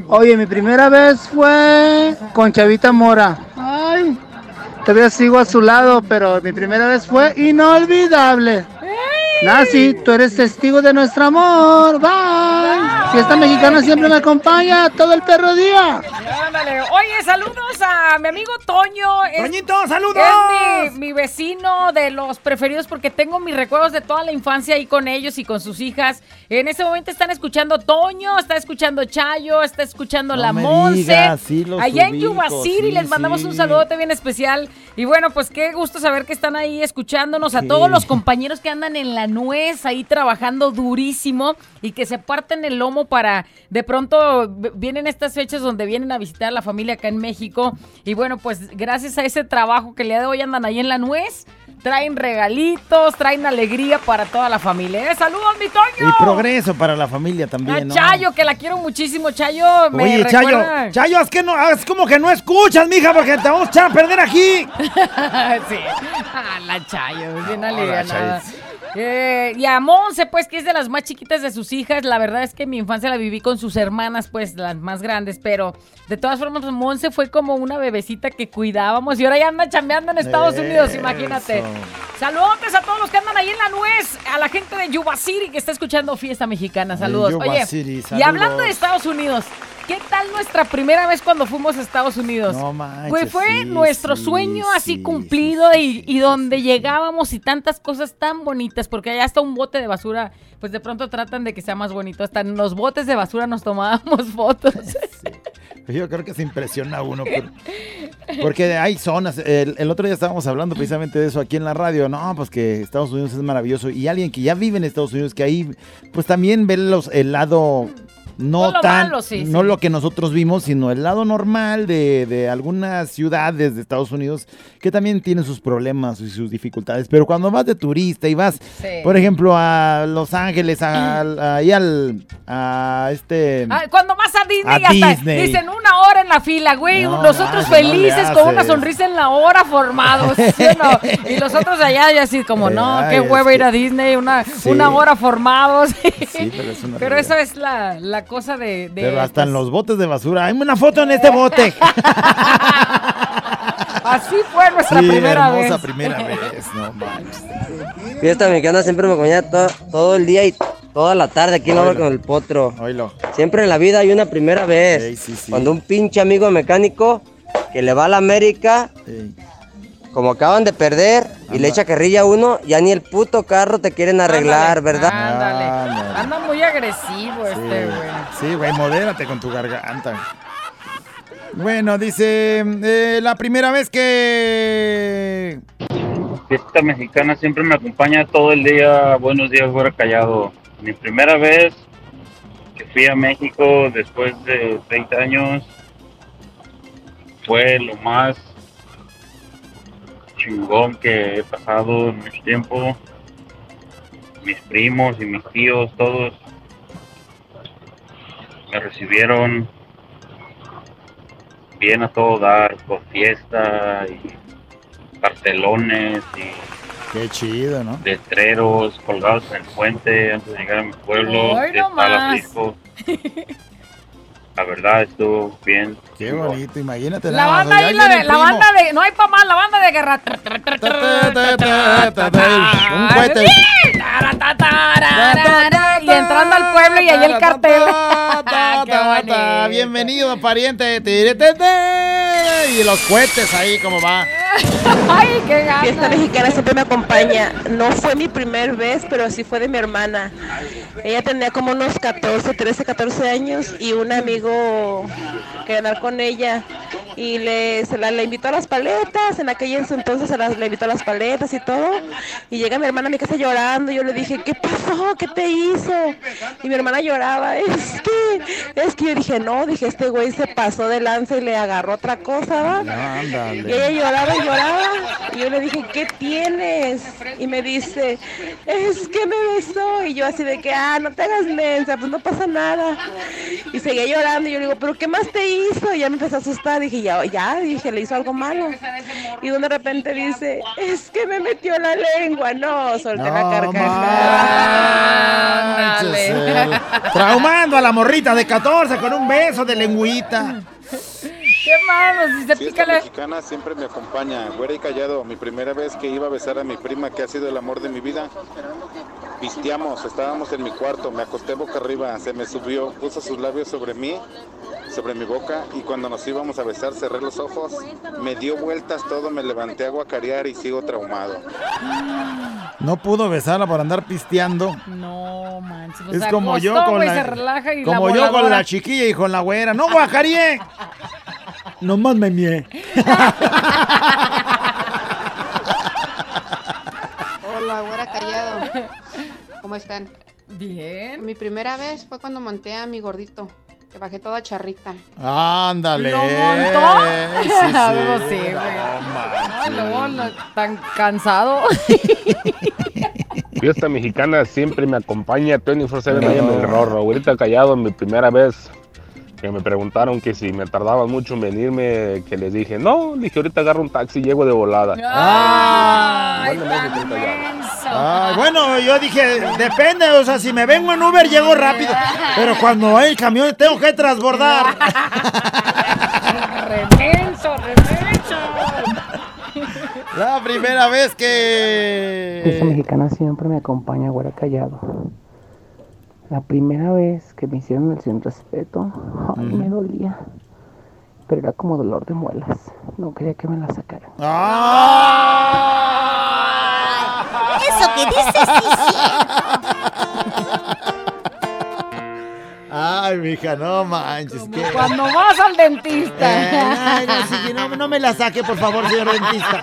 Oye, mi primera vez fue con Chavita Mora. Ay, todavía sigo a su lado, pero mi primera vez fue inolvidable. Nancy, tú eres testigo de nuestro amor. Bye. Fiesta mexicana siempre me acompaña todo el perro día. Ándale. Oye, saludos a mi amigo Toño. Es- Toñito, saludos. Es mi, mi vecino de los preferidos porque tengo mis recuerdos de toda la infancia ahí con ellos y con sus hijas. En ese momento están escuchando Toño, está escuchando Chayo, está escuchando No La Monse. sí Allá en Yuba City sí, les mandamos un saludote bien especial. Y bueno, pues qué gusto saber que están ahí escuchándonos. A todos los compañeros que andan en la nuez ahí trabajando durísimo y que se parten el lomo para de pronto vienen estas fechas donde vienen a visitar a la familia acá en México y bueno pues gracias a ese trabajo que día de hoy andan ahí en la nuez traen regalitos traen alegría para toda la familia ¿eh? saludos mi Toño Y progreso para la familia a también, ¿no? Chayo que la quiero muchísimo Chayo me Oye, Chayo, recuerda- Chayo, es que no, es como que no escuchas, mija, porque te vamos a echar a perder aquí. <laughs> sí. Ah, la Chayo, bien alivianada. Eh, y a Monse, pues, que es de las más chiquitas de sus hijas. La verdad es que mi infancia la viví con sus hermanas, pues, las más grandes. Pero, de todas formas, Monse fue como una bebecita que cuidábamos. Y ahora ya anda chambeando en Estados Unidos, imagínate. Saludos a todos los que andan ahí en la nuez. A la gente de Yuba City que está escuchando Fiesta Mexicana. Saludos. Yuba Oye, City, y saludos. hablando de Estados Unidos, ¿qué tal nuestra primera vez cuando fuimos a Estados Unidos? No manches, Pues fue sí, nuestro sí, sueño así sí, cumplido y, y donde llegábamos y tantas cosas tan bonitas, porque allá hasta un bote de basura, pues de pronto tratan de que sea más bonito. Hasta en los botes de basura nos tomábamos <laughs> fotos. Yo creo que se impresiona uno. por- porque hay zonas. El, el otro día estábamos hablando precisamente de eso aquí en la radio. No, pues que Estados Unidos es maravilloso. Y alguien que ya vive en Estados Unidos, que ahí, pues también ve los, el lado. No lo tan, malo, sí, no sí. lo que nosotros vimos, sino el lado normal de, de algunas ciudades de Estados Unidos que también tienen sus problemas y sus dificultades. Pero cuando vas de turista y vas, Sí. por ejemplo, a Los Ángeles, a, a- <clears throat> ahí al, a este... Ah, Cuando vas a Disney, A hasta Disney. dicen una hora en la fila, güey. No, nosotros no, no felices con una sonrisa en la hora formados, <laughs> ¿sí o no? Y los otros allá ya así como, no, Ay, qué es hueva ir que- a Disney, una, una hora formados. Sí, pero es una <laughs> Pero esa es la, la cosa de... de, Pero hasta en pues, los botes de basura. Hay una foto en este bote. <laughs> Así fue nuestra Sí, primera hermosa vez. primera <laughs> vez. No manches. Fiesta mexicana siempre me acompaña to- todo el día y toda la tarde aquí en la con el potro. Siempre en la vida hay una primera vez. Sí, sí, sí. Cuando un pinche amigo mecánico que le va a la América, como acaban de perder y le echa carrilla a uno, ya ni el puto carro te quieren arreglar, ¿verdad? Ándale. Anda muy agresivo este, güey. Sí, güey, modérate con tu garganta. Bueno, dice, eh, la primera vez que... Fiesta mexicana siempre me acompaña todo el día. Buenos días, güera callado. Mi primera vez que fui a México después de 30 años fue lo más chingón que he pasado en mucho tiempo. Mis primos y mis tíos, todos me recibieron bien a todo dar, con fiesta y cartelones y Qué chido, ¿no? letreros colgados en el puente antes de llegar a mi pueblo. Está <laughs> la verdad estuvo bien. Qué bonito, imagínate. La nada banda ahí, la, de, la banda de. No hay pa' más, la banda de guerra. Un cohete. Y entrando al pueblo y ahí el cartel. Qué bonito. Bienvenido, pariente. Y los cohetes ahí, como va. <laughs> Ay, qué. Fiesta mexicana siempre me acompaña. No fue mi primer vez, pero sí fue de mi hermana. Ella tenía como unos 14, 13, 14 años y un amigo quería andar con ella y le, se la, le invitó a las paletas. En aquella entonces se las, le invitó a las paletas y todo. Y llega mi hermana a mi casa llorando. Yo le dije, ¿qué pasó? ¿Qué te hizo? Y mi hermana lloraba. <laughs> Es que, es que yo dije, no, dije, este güey se pasó de lanza y le agarró otra cosa, ¿va? Y ella lloraba y lloraba. Y yo le dije, ¿qué tienes? Y me dice, es que me besó. Y yo así de que, ah, no te hagas mensa, pues no pasa nada. Y seguía llorando. Y yo le digo, ¿pero qué más te hizo? Y ya me empezó a asustar. Dije, ya, ya, dije, le hizo algo malo. Y de repente dice, es que me metió la lengua. No, solté la carcajada. Eh, Traumando a la morrita de 14 con un beso de lengüita. Qué malos, dice Fiesta pícale. mexicana siempre me acompaña, güera y callado. Mi primera vez que iba a besar a mi prima, que ha sido el amor de mi vida. Pisteamos, estábamos en mi cuarto, me acosté boca arriba, se me subió, puso sus labios sobre mí, sobre mi boca, y cuando nos íbamos a besar cerré los ojos, me dio vueltas todo, me levanté a guacarear y sigo traumado. No pudo besarla por andar pisteando. No, manches. Es como yo con la, se relaja y como la yo con la chiquilla y con la güera. ¡No, guacarie! <laughs> Nomás me mié. Hola, güera callado. ¿Cómo están? Bien. Mi primera vez fue cuando monté a mi gordito, que bajé toda charrita. Ándale. ¿Lo montó? Sí, sí. <laughs> Algo sí, güey. No, luego, no, tan cansado. <laughs> Fiesta mexicana siempre me acompaña 24-7 ahí en el rorro. Ahorita callado, mi primera vez que me preguntaron que si me tardaba mucho en venirme, que les dije, no, dije, ahorita agarro un taxi y llego de volada. Ay, callado. Ay, bueno, yo dije, depende, o sea, si me vengo en Uber llego rápido, pero cuando hay el camión tengo que transbordar. remenso, remenso. La primera vez que... Fiesta mexicana siempre me acompaña, güera callado. La primera vez que me hicieron el sin respeto, ay, me dolía. Pero era como dolor de muelas. No quería que me la sacaran. Eso que dices sí, Ay, mija, no manches. que... Cuando vas al dentista. Eh, ay, no, sí, no, no me la saque, por favor, señor dentista.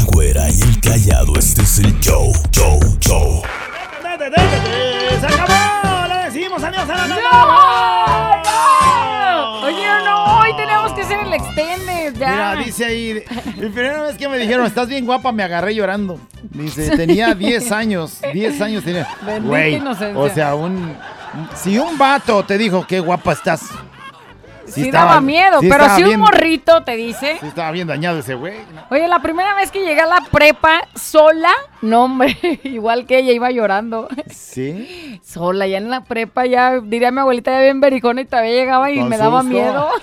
y el callado, este es el show. Show, show. ¡Se acabó! ¡Le decimos adiós a la ¡No! Oye, no, hoy tenemos que hacer el extended ya. Mira, dice ahí, la primera vez que me dijeron, estás bien guapa, me agarré llorando. Dice, tenía 10 años, 10 años tenía. Güey, inocencia. o sea, un... Si un vato te dijo, qué guapa estás. Sí, daba miedo, pero si un bien- morrito te dice. Sí estaba bien dañado ese güey. Oye, la primera vez que llegué a la prepa sola, no hombre, <laughs> igual que ella iba llorando. ¿Sí? Sola, ya en la prepa, ya diría mi abuelita, ya bien bericona y todavía llegaba y Con me daba miedo. <laughs>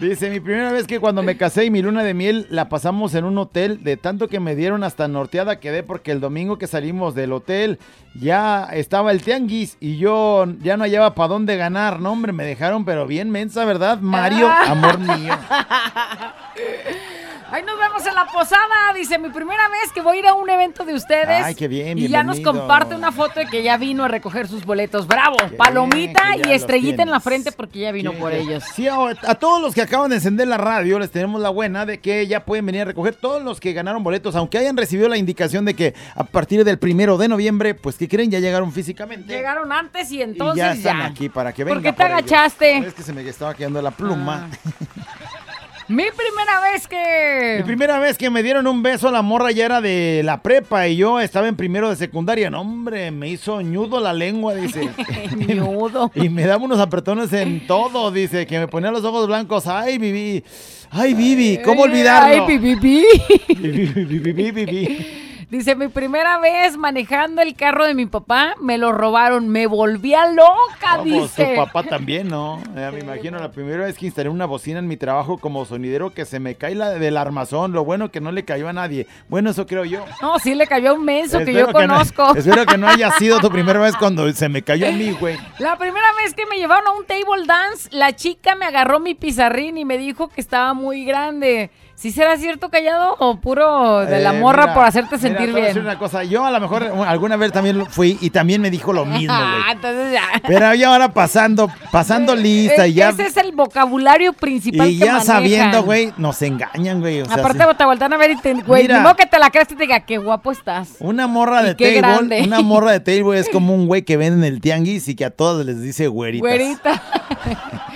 Dice, mi primera vez que cuando me casé y mi luna de miel la pasamos en un hotel, de tanto que me dieron hasta norteada quedé porque el domingo que salimos del hotel ya estaba el tianguis y yo ya no hallaba para dónde ganar. No, hombre, me dejaron pero bien mensa, ¿verdad? Mario, Ah. amor mío. <laughs> Ahí nos vemos en la posada. Dice, mi primera vez que voy a ir a un evento de ustedes. Ay, qué bien, Y ya nos comparte una foto de que ya vino a recoger sus boletos. Bravo. Palomita y estrellita en la frente porque ya vino por ellos. Sí, a, a todos los que acaban de encender la radio les tenemos la buena de que ya pueden venir a recoger todos los que ganaron boletos, aunque hayan recibido la indicación de que a partir del primero de noviembre, pues que creen ya llegaron físicamente. Llegaron antes y entonces ya ya. están aquí para que ¿Por vengan. qué te agachaste? Ah. Es que se me estaba quedando la pluma. <laughs> Mi primera vez que. Mi primera vez que me dieron un beso, la morra ya era de la prepa y yo estaba en primero de secundaria. No, hombre, me hizo ñudo la lengua, dice. <laughs> ñudo. <laughs> Y me daba unos apretones en todo, dice, que me ponía los ojos blancos. Ay, Vivi. Ay, Vivi, ¿cómo olvidarlo? Ay. Vivi, Vivi, Vivi, Vivi. Dice, mi primera vez manejando el carro de mi papá, me lo robaron, me volvía loca, Como dice. su papá también, ¿no? <laughs> Me imagino la primera vez que instalé una bocina en mi trabajo como sonidero que se me cae la del armazón. Lo bueno que no le cayó a nadie. Bueno, eso creo yo. No, sí le cayó un menso que yo que no- conozco. <laughs> espero que no haya <laughs> sido tu primera vez cuando se me cayó a mí, güey. La primera vez que me llevaron a un table dance, la chica me agarró mi pizarrín y me dijo que estaba muy grande. ¿Sí será cierto, callado? ¿O puro de la Eh, morra mira, por hacerte mira, sentir te voy a decir bien? una cosa. Yo a lo mejor alguna vez también fui y también me dijo lo <laughs> mismo, Ah, entonces ya. Pero ya ahora pasando, pasando lista y ya, Ese es el vocabulario principal y que ya manejan. sabiendo, güey, nos engañan, güey. o sea, Aparte, sí. te voltean a ver y te, güey, ni modo que te la creas y te diga, qué guapo estás. Una morra de table, grande. una morra de <laughs> table es como un güey que vende en el tianguis y que a todos les dice güeritas. Güerita. <laughs>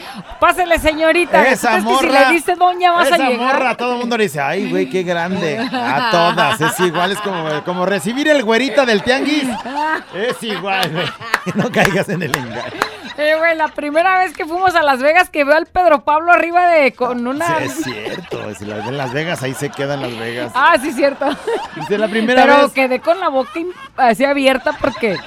Pásele, señorita. Esa ¿Tú crees que morra, si le dice doña vas esa a llegar? morra, todo el mundo le dice, ay, güey, qué grande. A todas, es igual, es como, como recibir el güerita del tianguis. Es igual, güey. No caigas en el engaño. Eh, güey, la primera vez que fuimos a Las Vegas que veo al Pedro Pablo arriba de con una. Sí, es cierto, si las ven en Las Vegas, ahí se quedan Las Vegas. Ah, sí, cierto. Dice, la primera Pero vez. quedé con la boca así abierta porque.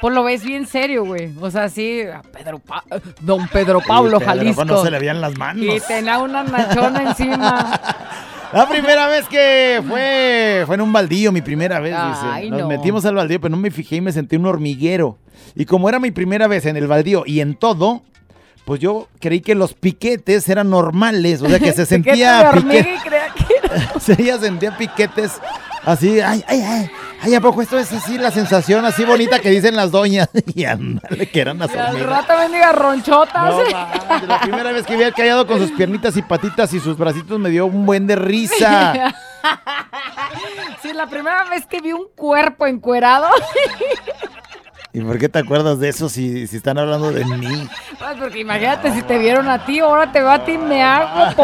Pues lo ves bien serio, güey. O sea, sí, a Pedro Pa- Don Pedro Pablo Pedro, Jalisco. no se le veían las manos. Y tenía una nachona encima. <laughs> La primera vez que fue fue en un baldío, mi primera vez, dice. Ay, Nos no. metimos al baldío, pero no me fijé y me sentí un hormiguero. Y como era mi primera vez en el baldío y en todo, pues yo creí que los piquetes eran normales, o sea que se <laughs> sentía hormiga piquete, y creía que se <laughs> sentía piquetes así, ay, ay, ay, ay, ¿a poco esto es así la sensación así bonita que dicen las doñas? <laughs> Y ándale, que eran las Y al hormigas. rato bendiga ronchotas. No, la primera vez que vi al callado con sus piernitas y patitas y sus bracitos me dio un buen de risa. <laughs> Sí, la primera vez que vi un cuerpo encuerado. <laughs> ¿Y por qué te acuerdas de eso si, si están hablando de mí? Pues porque imagínate si te vieron a ti, ahora te veo a ti, me hago.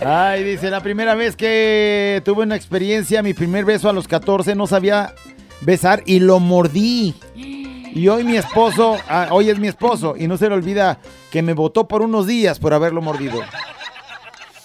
Ay, dice, la primera vez que tuve una experiencia, mi primer beso a los 14, no sabía besar y lo mordí. Y hoy mi esposo, ah, hoy es mi esposo, y no se le olvida que me votó por unos días por haberlo mordido.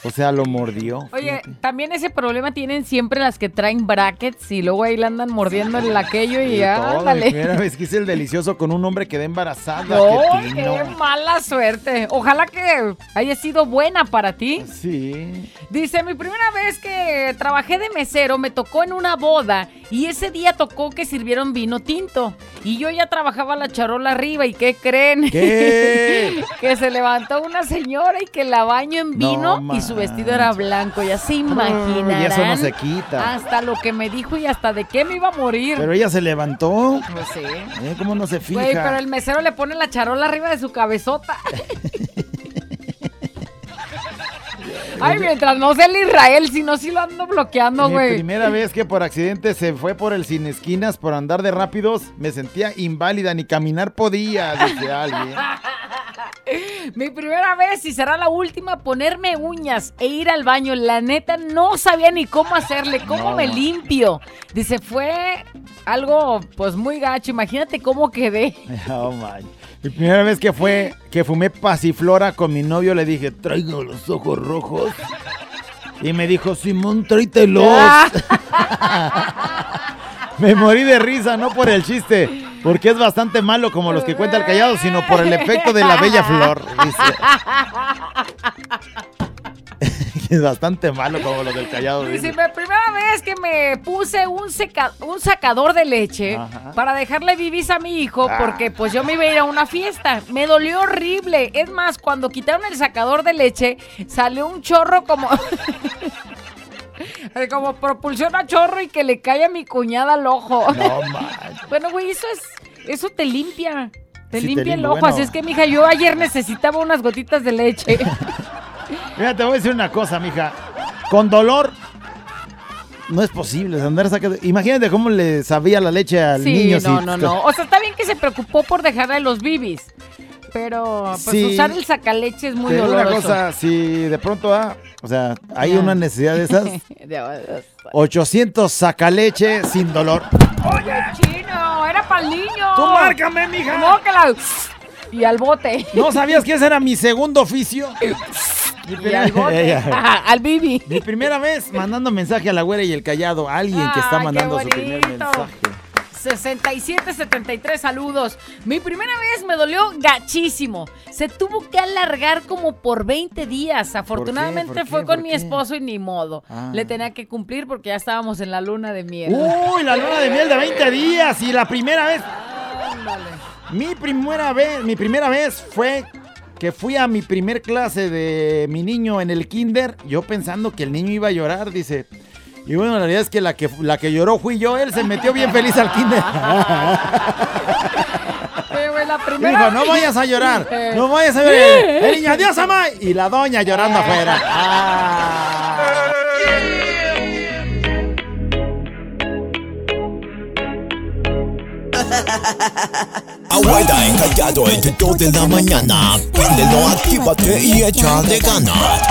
O sea, lo mordió. Oye, también ese problema tienen siempre las que traen brackets y luego ahí la andan mordiendo el aquello y De ya, ándale. primera vez que hice el delicioso con un hombre quedé embarazada. No, qué mala suerte. Ojalá que haya sido buena para ti. Sí. Dice, mi primera vez que trabajé de mesero me tocó en una boda y ese día tocó que sirvieron vino tinto. Y yo ya trabajaba la charola arriba y ¿qué creen? ¿Qué? <laughs> que se levantó una señora y que la baño en vino No y su vestido era blanco. Ya se imaginarán. y eso no se quita. Hasta lo que me dijo y hasta de qué me iba a morir. Pero ella se levantó. Pues sí. ¿Eh? ¿Cómo no se fija? Güey, pero el mesero le pone la charola arriba de su cabezota. <laughs> Ay, mientras no sea el Israel, si no, sí lo ando bloqueando, Mi güey. primera vez que por accidente se fue por el sin esquinas por andar de rápidos, me sentía inválida, ni caminar podía, dice alguien. <laughs> Mi primera vez y será la última ponerme uñas e ir al baño. La neta no sabía ni cómo hacerle, cómo No. me limpio. Dice, fue algo pues muy gacho. Imagínate cómo quedé. <laughs> Oh, man. Mi primera vez que fue, que fumé pasiflora con mi novio, le dije, traigo los ojos rojos. Y me dijo, Simón, tráetelos. <laughs> me morí de risa, no por el chiste, porque es bastante malo como los que cuenta el callado, sino por el efecto de la bella flor. Dice. <laughs> es bastante malo como los del callado. Dice, la primera vez que me puse un, seca- un sacador de leche para dejarle bibis a mi hijo Ah. porque pues yo me iba a ir a una fiesta. Me dolió horrible. Es más, cuando quitaron el sacador de leche, salió un chorro como... <laughs> como propulsión a chorro y que le cae a mi cuñada al ojo. No <laughs> bueno, güey, eso es... Eso te limpia. Te Sí, te limpia el limpia, ojo. bueno. Así es que, mija, yo ayer necesitaba unas gotitas de leche. <laughs> Mira, te voy a decir una cosa, mija. Con dolor no es posible andar sacando. Imagínate cómo le sabía la leche al Sí, niño. no, si- no, no. O sea, está bien que se preocupó por dejarle los bibis. Pero pues Sí. usar el sacaleche es muy doloroso. una cosa, si de pronto, ah, o sea, hay una necesidad de esas, <laughs> De- 800 sacaleche sin dolor. Oye, chino, era para el niño. Tú márcame, mija. No, que la... Y al bote. ¿No sabías que <laughs> ese era mi segundo oficio? <laughs> Mi Y <laughs> al bibi. Mi primera vez mandando mensaje a la güera y el callado. Alguien que está Ay, mandando su primer mensaje. 6773 saludos. Mi primera vez me dolió gachísimo. Se tuvo que alargar como por 20 días. Afortunadamente ¿Por qué? fue ¿Por con qué? mi esposo y ni modo. Ah. Le tenía que cumplir porque ya estábamos en la luna de miel. Uy, la luna de miel de 20 días y la primera vez. Mi primera vez, mi primera vez fue que fui a mi primer clase de mi niño en el kinder, yo pensando que el niño iba a llorar, dice. Y bueno, la realidad es que la que, la que lloró fui yo, él se metió bien feliz al kinder. <laughs> Eh, la primera Dijo, no vayas a llorar, Eh. <laughs> no vayas a llorar. Eh. El niño, adiós, mamá. Y la doña llorando afuera. Ah. Abuela encallado entre dos de la mañana. Préndelo, actívate y echa de ganas.